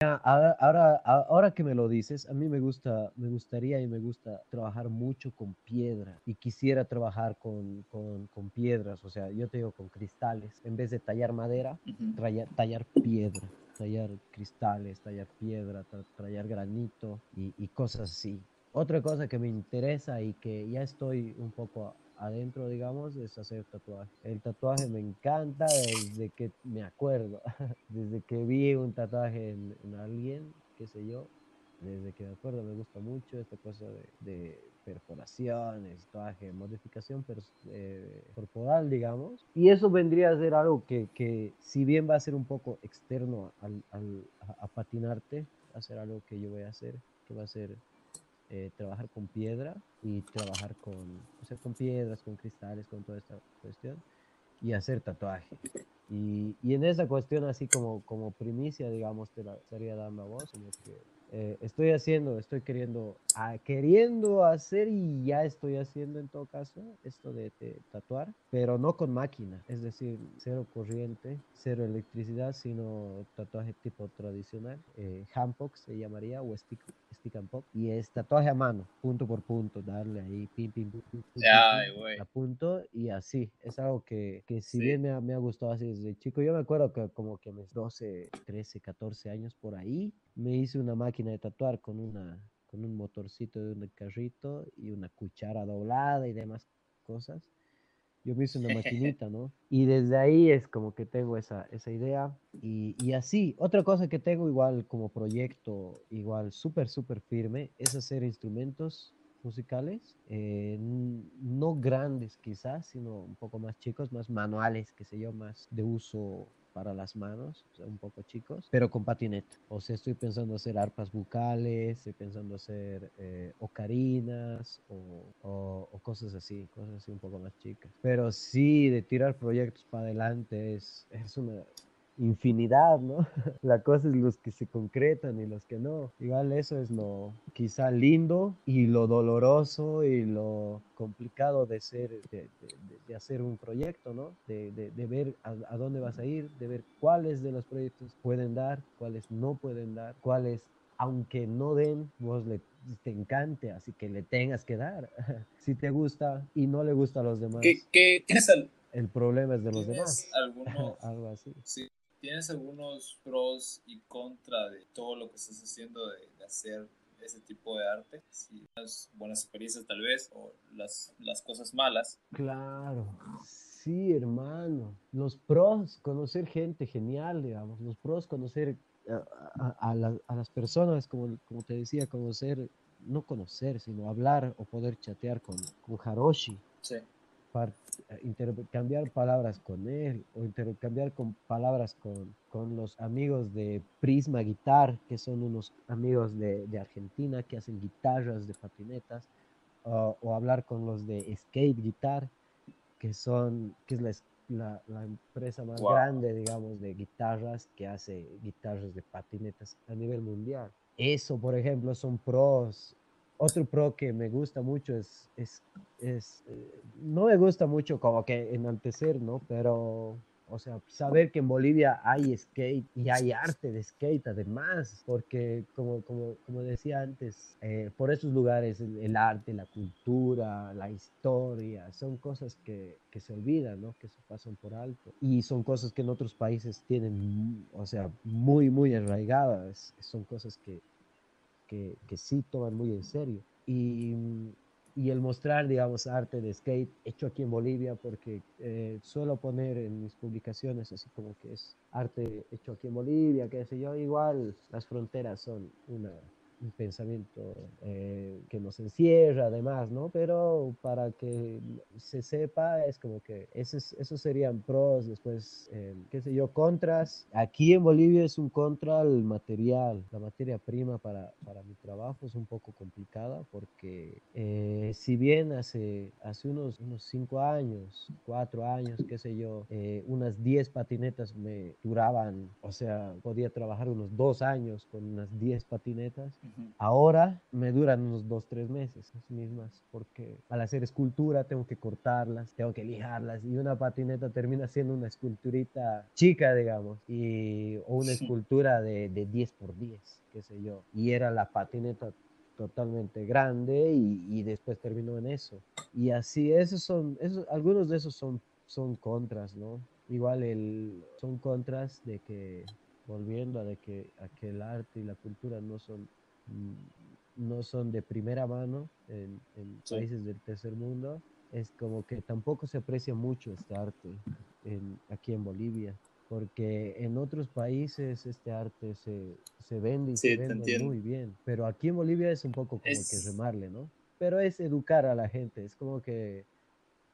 ahora, ahora, ahora que me lo dices, a mí me gusta, me gustaría y me gusta trabajar mucho con piedra y quisiera trabajar con, con, con piedras, o sea, yo te digo con cristales, en vez de tallar madera, tallar piedra, tallar cristales, tallar piedra, tallar granito y, y cosas así. Otra cosa que me interesa y que ya estoy un poco adentro, digamos, es hacer tatuaje. El tatuaje me encanta desde que me acuerdo, desde que vi un tatuaje en, en alguien, qué sé yo, desde que me acuerdo me gusta mucho esta cosa de, de perforaciones, tatuaje, modificación eh, corporal, digamos. Y eso vendría a ser algo que, que si bien va a ser un poco externo al, al- a, patinarte, va a ser algo que yo voy a hacer, que va a ser eh, trabajar con piedra y trabajar con, o sea, con piedras, con cristales, con toda esta cuestión y hacer tatuaje. Y, y en esa cuestión, así como, como primicia, digamos, te la estaría dando a vos, como que eh, estoy haciendo, estoy queriendo, ah, queriendo hacer y ya estoy haciendo en todo caso esto de, de tatuar, pero no con máquina, es decir, cero corriente, cero electricidad, sino tatuaje tipo tradicional, eh, handpoke se llamaría o stick, stick and poke, y es tatuaje a mano, punto por punto, darle ahí, pim, pim, pim, pim, pim, pim, Ay, a punto y así, es algo que, que si Sí. bien me ha, me ha gustado así desde chico, yo me acuerdo que como que a mis 12, 13, 14 años por ahí, me hice una máquina de tatuar con una con un motorcito de un carrito y una cuchara doblada y demás cosas. Yo me hice una maquinita, ¿no? Y desde ahí es como que tengo esa, esa idea. Y, y así, otra cosa que tengo igual como proyecto, igual súper, súper firme, es hacer instrumentos musicales, eh, no grandes quizás, sino un poco más chicos, más manuales, que sé yo, más de uso para las manos, un poco chicos, pero con patineta. O sea, estoy pensando hacer arpas bucales, estoy pensando hacer eh, ocarinas o, o- o cosas así, cosas así un poco más chicas. Pero sí, de tirar proyectos para adelante es, es una infinidad, ¿no? La cosa es los que se concretan y los que no. Igual eso es lo quizá lindo y lo doloroso y lo complicado de ser, de, de- de- hacer un proyecto, ¿no? De, de- de ver a, a dónde vas a ir, de ver cuáles de los proyectos pueden dar, cuáles no pueden dar, cuáles aunque no den, vos le, te encante, así que le tengas que dar. si te gusta y no le gusta a los demás, ¿Qué, qué, qué es al- el problema es de los demás. alguno? Algo así. Sí. Tienes algunos pros y contra de todo lo que estás haciendo de, hacer ese tipo de arte, si las buenas experiencias tal vez, o las, las cosas malas. Claro, sí, hermano. Los pros, conocer gente genial, digamos. Los pros, conocer a, las personas, como, como te decía, conocer, no conocer, sino hablar o poder chatear con, con Haroshi. Sí. Para intercambiar palabras con él o intercambiar con palabras con, con, los amigos de Prisma Guitar, que son unos amigos de, de Argentina que hacen guitarras de patinetas, o, o hablar con los de Skate Guitar, que son, que es la, la, la empresa más grande, digamos, de guitarras que hace guitarras de patinetas a nivel mundial. Eso, por ejemplo, son pros. Otro pro que me gusta mucho es, es, es eh, no me gusta mucho como que enaltecer, ¿no? Pero o sea, saber que en Bolivia hay skate y hay arte de skate además, porque como, como, como decía antes, eh, por esos lugares el, arte, la cultura, la historia, son cosas que, que, se olvidan, ¿no? Que se pasan por alto. Y son cosas que en otros países tienen, o sea, muy, muy arraigadas. Son cosas que, que, que sí toman muy en serio. Y y el mostrar, digamos, arte de skate hecho aquí en Bolivia, porque eh, suelo poner en mis publicaciones así como que es arte hecho aquí en Bolivia, qué sé yo, igual las fronteras son una, un pensamiento eh, que nos encierra además, ¿no? Pero para que se sepa es como que esos, esos serían pros, después, eh, qué sé yo, contras. Aquí en Bolivia es un contra el material, la materia prima para, para mi trabajo es un poco complicada porque eh, si bien hace, hace unos, unos cinco años, cuatro años, qué sé yo, unas diez patinetas me duraban, o sea, podía trabajar unos dos años con unas diez patinetas Ahora me duran unos dos, tres meses las mismas, porque al hacer escultura tengo que cortarlas, tengo que lijarlas y una patineta termina siendo una esculturita chica, digamos, y, o una escultura de, de 10 por 10, qué sé yo. Y era la patineta totalmente grande y, y, después terminó en eso. Y así, esos son, esos, algunos de esos son, son contras, ¿no? Igual el, son contras de que, volviendo a, de que, a que el arte y la cultura no son no son de primera mano en, países del tercer mundo, es como que tampoco se aprecia mucho este arte aquí en Bolivia, porque en otros países este arte se, se vende y se vende muy bien, pero aquí en Bolivia es un poco como que remarle, ¿no? Pero es educar a la gente, es como que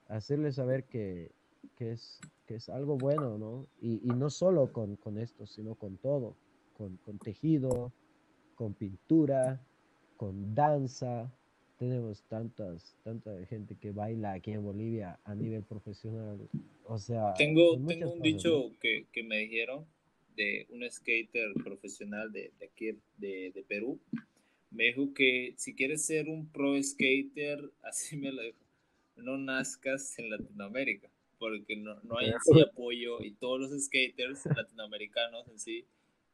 hacerle saber que, que, es, que es algo bueno, ¿no? Y, y no solo con, con, esto, sino con todo, con, con tejido, con pintura, con danza. Tenemos tantas, tanta gente que baila aquí en Bolivia a nivel profesional. O sea, tengo, tengo un dicho que, que, me dijeron de un skater profesional de, de aquí, de, de, Perú. Me dijo que si quieres ser un pro skater, así me lo dijo, no nazcas en Latinoamérica, porque no, no hay apoyo y todos los skaters latinoamericanos en sí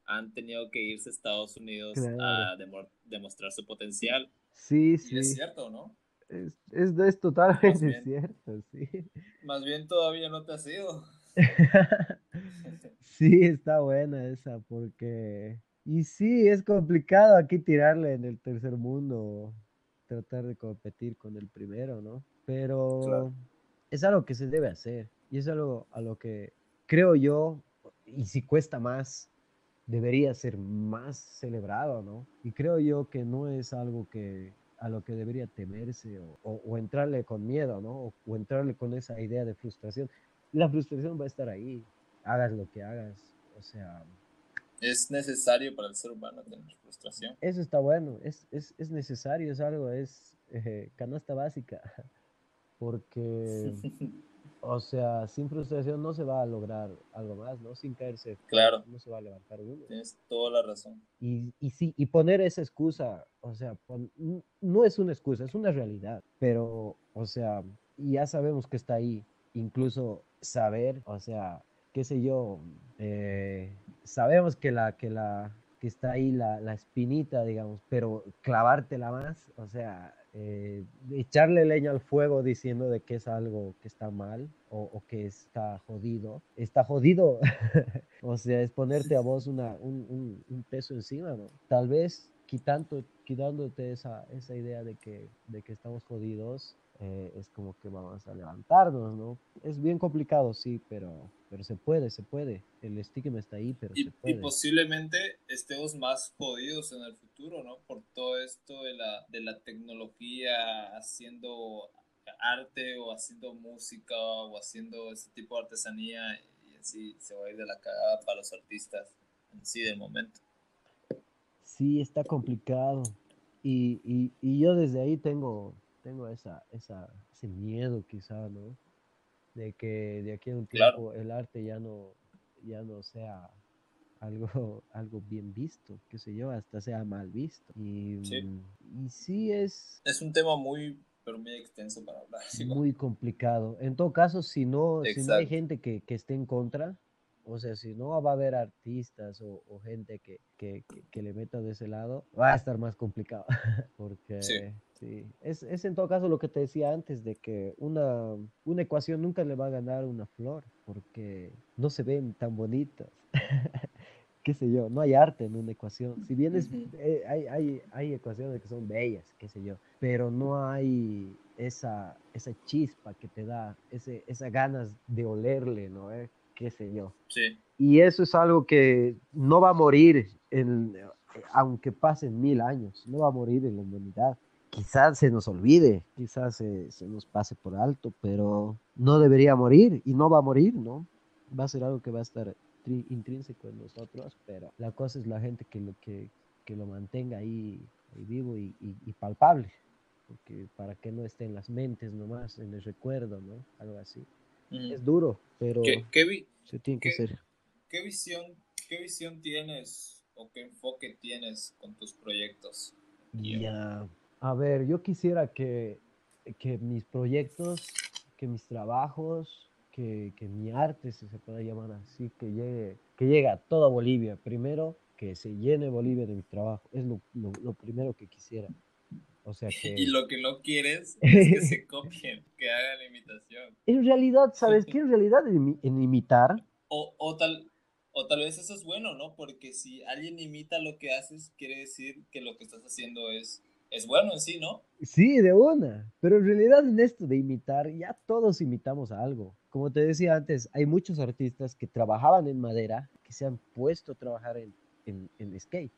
han tenido que irse a Estados Unidos a demostrar su potencial. Sí, sí. es cierto, ¿no? Es, es, totalmente cierto, sí. Más bien todavía no te has ido. sí, está buena esa, porque... Y sí, es complicado aquí tirarle en el tercer mundo, tratar de competir con el primero, ¿no? Pero es algo que se debe hacer y es algo a lo que creo yo, y si cuesta más, debería ser más celebrado, ¿no? Y creo yo que no es algo que a lo que debería temerse o, entrarle con miedo, ¿no? O, entrarle con esa idea de frustración. La frustración va a estar ahí, hagas lo que hagas, o sea... Es necesario para el ser humano tener frustración. Eso está bueno, es, es, es necesario, es algo, es eh, canasta básica, porque O sea, sin frustración no se va a lograr algo más, ¿no? Sin caerse. Claro. No se va a levantar uno. Tienes toda la razón. Y, y sí, y poner esa excusa, o sea, no es una excusa, es una realidad. Pero, o sea, ya sabemos que está ahí. Incluso saber, o sea, qué sé yo, eh, sabemos que la, que la, que está ahí la, la espinita, digamos, pero clavártela más, o sea, eh, echarle leña al fuego diciendo de que es algo que está mal o, o que está jodido. Está jodido. o sea, es ponerte a vos una, un, un, un, peso encima, ¿no? Tal vez quitando, quitándote esa, esa idea de que, de que estamos jodidos, eh, es como que vamos a levantarnos, ¿no? Es bien complicado, sí, pero, pero se puede, se puede. El estigma está ahí, pero y, se puede. Y posiblemente estemos más jodidos en el futuro, ¿no? Por todo esto de la, de la tecnología haciendo arte o haciendo música o haciendo ese tipo de artesanía y así se va a ir de la cagada para los artistas en sí del momento. Sí, está complicado. Y, y, y yo desde ahí tengo, tengo esa, esa, ese miedo quizá, ¿no? De que de aquí a un tiempo claro. el arte ya no, ya no sea algo, algo bien visto, qué sé yo, hasta sea mal visto. Y sí, y sí es... Es un tema muy, pero muy extenso para hablar. Sí, muy complicado. En todo caso, si no, si no hay gente que, que esté en contra, o sea, si no va a haber artistas o, o gente que, que, que, le meta de ese lado, va a estar más complicado. Porque sí. Sí. Es, es, en todo caso lo que te decía antes, de que una, una ecuación nunca le va a ganar una flor, porque no se ven tan bonitas. qué sé yo, no hay arte en una ecuación. Si bien es, eh, hay, hay, hay ecuaciones que son bellas, qué sé yo, pero no hay esa, esa chispa que te da, ese, esa ganas de olerle, ¿no? Eh? qué sé yo. Sí. Y eso es algo que no va a morir, en, aunque pasen mil años, no va a morir en la humanidad. Quizás se nos olvide, quizás se, se, nos pase por alto, pero no debería morir y no va a morir, ¿no? Va a ser algo que va a estar intrínseco en nosotros, pero la cosa es la gente que lo, que, que lo mantenga ahí, ahí vivo y, y, y, palpable, porque para que no esté en las mentes nomás, en el recuerdo, ¿no? Algo así. Mm. Es duro, pero ¿Qué, qué vi, se tiene que qué, hacer. ¿qué visión, ¿Qué visión tienes o qué enfoque tienes con tus proyectos? Ya, a ver, yo quisiera que, que mis proyectos, que mis trabajos, que, que, mi arte, si se puede llamar así, que llegue, que llegue a toda Bolivia. Primero, que se llene Bolivia de mi trabajo. Es lo, lo, lo primero que quisiera. O sea que... Y lo que no quieres es que se copien, que hagan la imitación. En realidad, ¿sabes qué? En realidad, en, en imitar... O, o, tal, o tal vez eso es bueno, ¿no? Porque si alguien imita lo que haces, quiere decir que lo que estás haciendo es, es bueno en sí, ¿no? Sí, de una. Pero en realidad en esto de imitar, ya todos imitamos algo. Como te decía antes, hay muchos artistas que trabajaban en madera, que se han puesto a trabajar en, en, en skate.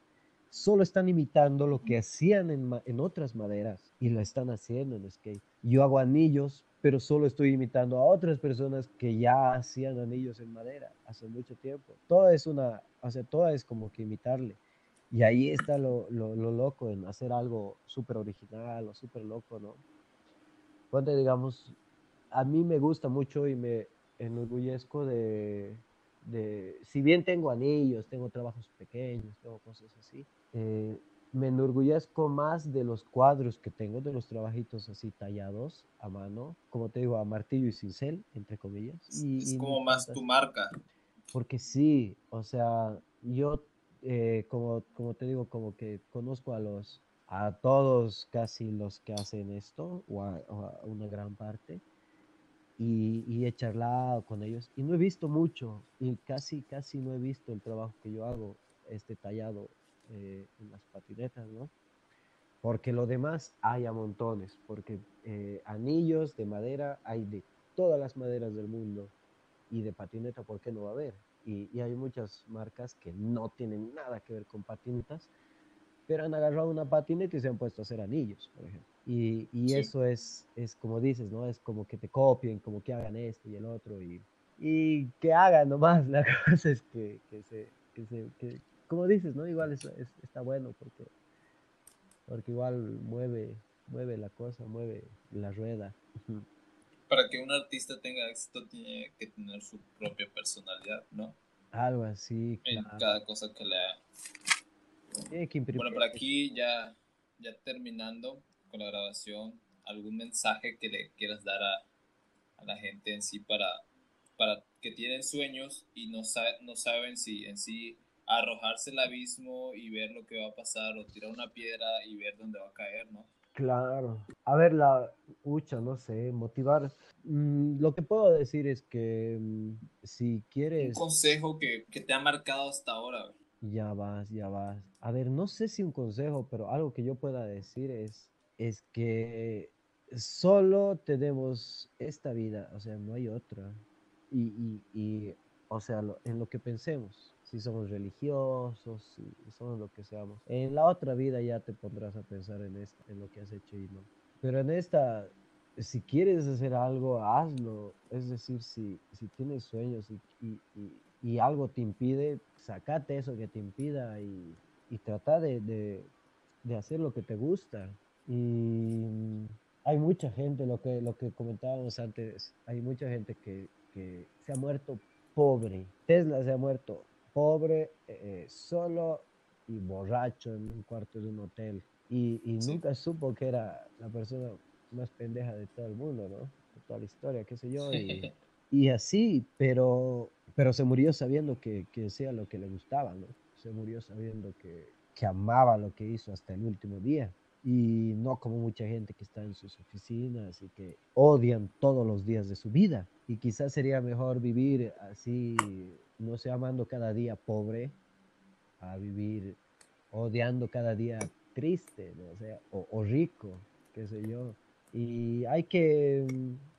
Solo están imitando lo que hacían en, en, otras maderas y lo están haciendo en skate. Yo hago anillos, pero solo estoy imitando a otras personas que ya hacían anillos en madera hace mucho tiempo. Todo es una, o sea, todo es como que imitarle. Y ahí está lo, lo, lo loco en hacer algo súper original o súper loco, ¿no? Cuando digamos, a mí me gusta mucho y me enorgullezco de, de, si bien tengo anillos, tengo trabajos pequeños, tengo cosas así, eh, me enorgullezco más de los cuadros que tengo, de los trabajitos así tallados a mano, como te digo, a martillo y cincel, entre comillas. Y, es como y más tu marca. Porque sí, o sea, yo, eh, como, como te digo, como que conozco a los, a todos casi los que hacen esto, o a, una gran parte, y, y, he charlado con ellos y no he visto mucho y casi casi no he visto el trabajo que yo hago este tallado eh, en las patinetas no porque lo demás hay a montones porque eh, anillos de madera hay de todas las maderas del mundo y de patineta por qué no va a haber y, y hay muchas marcas que no tienen nada que ver con patinetas pero han agarrado una patineta y se han puesto a hacer anillos, por ejemplo. Y, y sí. eso es, es como dices, ¿no? Es como que te copien, como que hagan esto y el otro y, y que hagan nomás. La cosa es que, que se, que se que, como dices, ¿no? Igual es, es, está bueno porque, porque igual mueve, mueve la cosa, mueve la rueda. Para que un artista tenga éxito tiene que tener su propia personalidad, ¿no? Algo así. Claro. En cada cosa que le bueno, por aquí ya, ya terminando con la grabación, ¿algún mensaje que le quieras dar a, a la gente en sí para, para que tienen sueños y no, sa no saben si en sí arrojarse al abismo y ver lo que va a pasar o tirar una piedra y ver dónde va a caer, ¿no? Claro. A ver, la hucha, no sé, motivar. Mm, lo que puedo decir es que mm, si quieres... Un consejo que, que, te ha marcado hasta ahora. Ya vas, ya vas. A ver, no sé si un consejo, pero algo que yo pueda decir es, es que solo tenemos esta vida, o sea, no hay otra. Y, y, y o sea, en lo que pensemos, si somos religiosos, si somos lo que seamos. En la otra vida ya te pondrás a pensar en, esta, en lo que has hecho y no. Pero en esta, si quieres hacer algo, hazlo. Es decir, si, si tienes sueños y, y, y, algo te impide, sacate eso que te impida y, trata de, de, de, hacer lo que te gusta. Y hay mucha gente, lo que, lo que comentábamos antes, hay mucha gente que, que se ha muerto pobre. Tesla se ha muerto pobre, eh, solo y borracho en un cuarto de un hotel. Y, y nunca supo que era la persona más pendeja de todo el mundo, ¿no? De toda la historia, qué sé yo. Y, y así, pero, pero se murió sabiendo que, que sea lo que le gustaba, ¿no? Se murió sabiendo que, que amaba lo que hizo hasta el último día y no como mucha gente que está en sus oficinas y que odian todos los días de su vida. Y quizás sería mejor vivir así, no sé, amando cada día pobre, a vivir odiando cada día triste, ¿no? o, sea, o, rico, qué sé yo. Y hay que,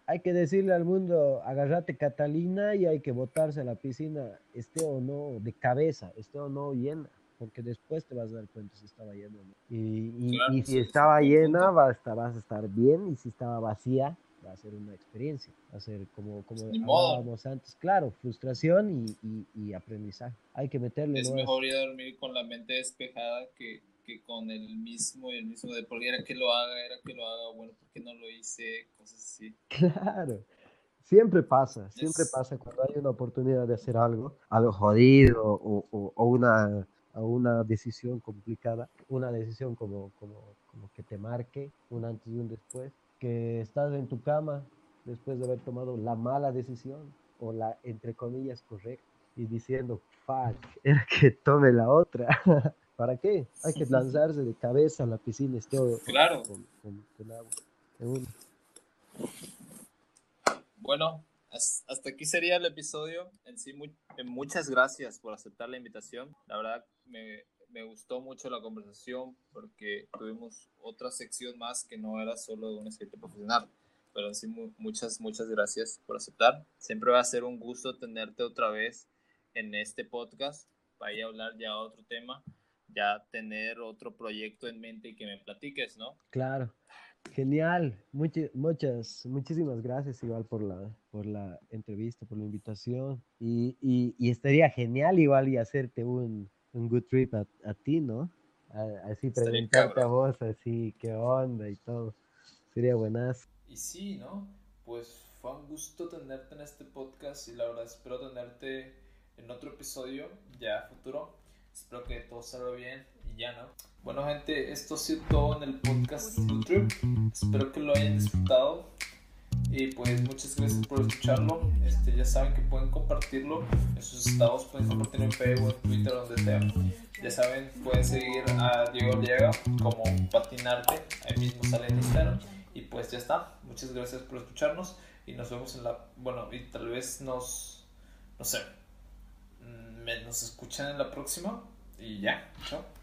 hay que decirle al mundo, agárrate Catalina y hay que botarse a la piscina, esté o no de cabeza, esté o no llena porque después te vas a dar cuenta si estaba llena Y, y, si estaba llena, vas a, vas a estar bien, y si estaba vacía, va a ser una experiencia, va a ser como, como hablábamos antes, claro, frustración y, y, aprendizaje. Hay que meterle. Es mejor ir a dormir con la mente despejada que, que con el mismo y el mismo de por era que lo haga, era que lo haga, bueno, ¿por qué no lo hice? Cosas así. Claro. Siempre pasa, siempre pasa cuando hay una oportunidad de hacer algo, algo jodido o, o, o una a una decisión complicada, una decisión como, como, como que te marque un antes y un después, que estás en tu cama después de haber tomado la mala decisión o la, entre comillas, correcta y diciendo, fuck, era que tome la otra. ¿Para qué? Hay que lanzarse de cabeza a la piscina, es todo. Claro. Bueno, hasta aquí sería el episodio. En sí, muchas gracias por aceptar la invitación. La verdad, me, me, gustó mucho la conversación porque tuvimos otra sección más que no era solo de un escritor profesional. Pero sí, muchas, muchas gracias por aceptar. Siempre va a ser un gusto tenerte otra vez en este podcast para ir a hablar ya otro tema, ya tener otro proyecto en mente y que me platiques, ¿no? Claro. Genial, muchas, muchísimas gracias igual por la, por la entrevista, por la invitación y, y, y estaría genial igual y hacerte un, un good trip a, a ti, ¿no? así presentarte a vos, así, qué onda y todo. Sería buenas. Y sí, ¿no? Pues fue un gusto tenerte en este podcast y la verdad espero tenerte en otro episodio ya futuro. Espero que todo salga bien y ya, ¿no? Bueno, gente, esto ha sido todo en el podcast Good Trip. Espero que lo hayan disfrutado. Y pues muchas gracias por escucharlo. Este, ya saben que pueden compartirlo en sus estados, pueden compartirlo en Facebook, Twitter, donde sea. Ya saben, pueden seguir a Diego Liega como Patinarte, ahí mismo sale en Instagram. Y pues ya está. Muchas gracias por escucharnos y nos vemos en la. Bueno, y tal vez nos. No sé. Mm, nos escuchan en la próxima. Y ya, chao.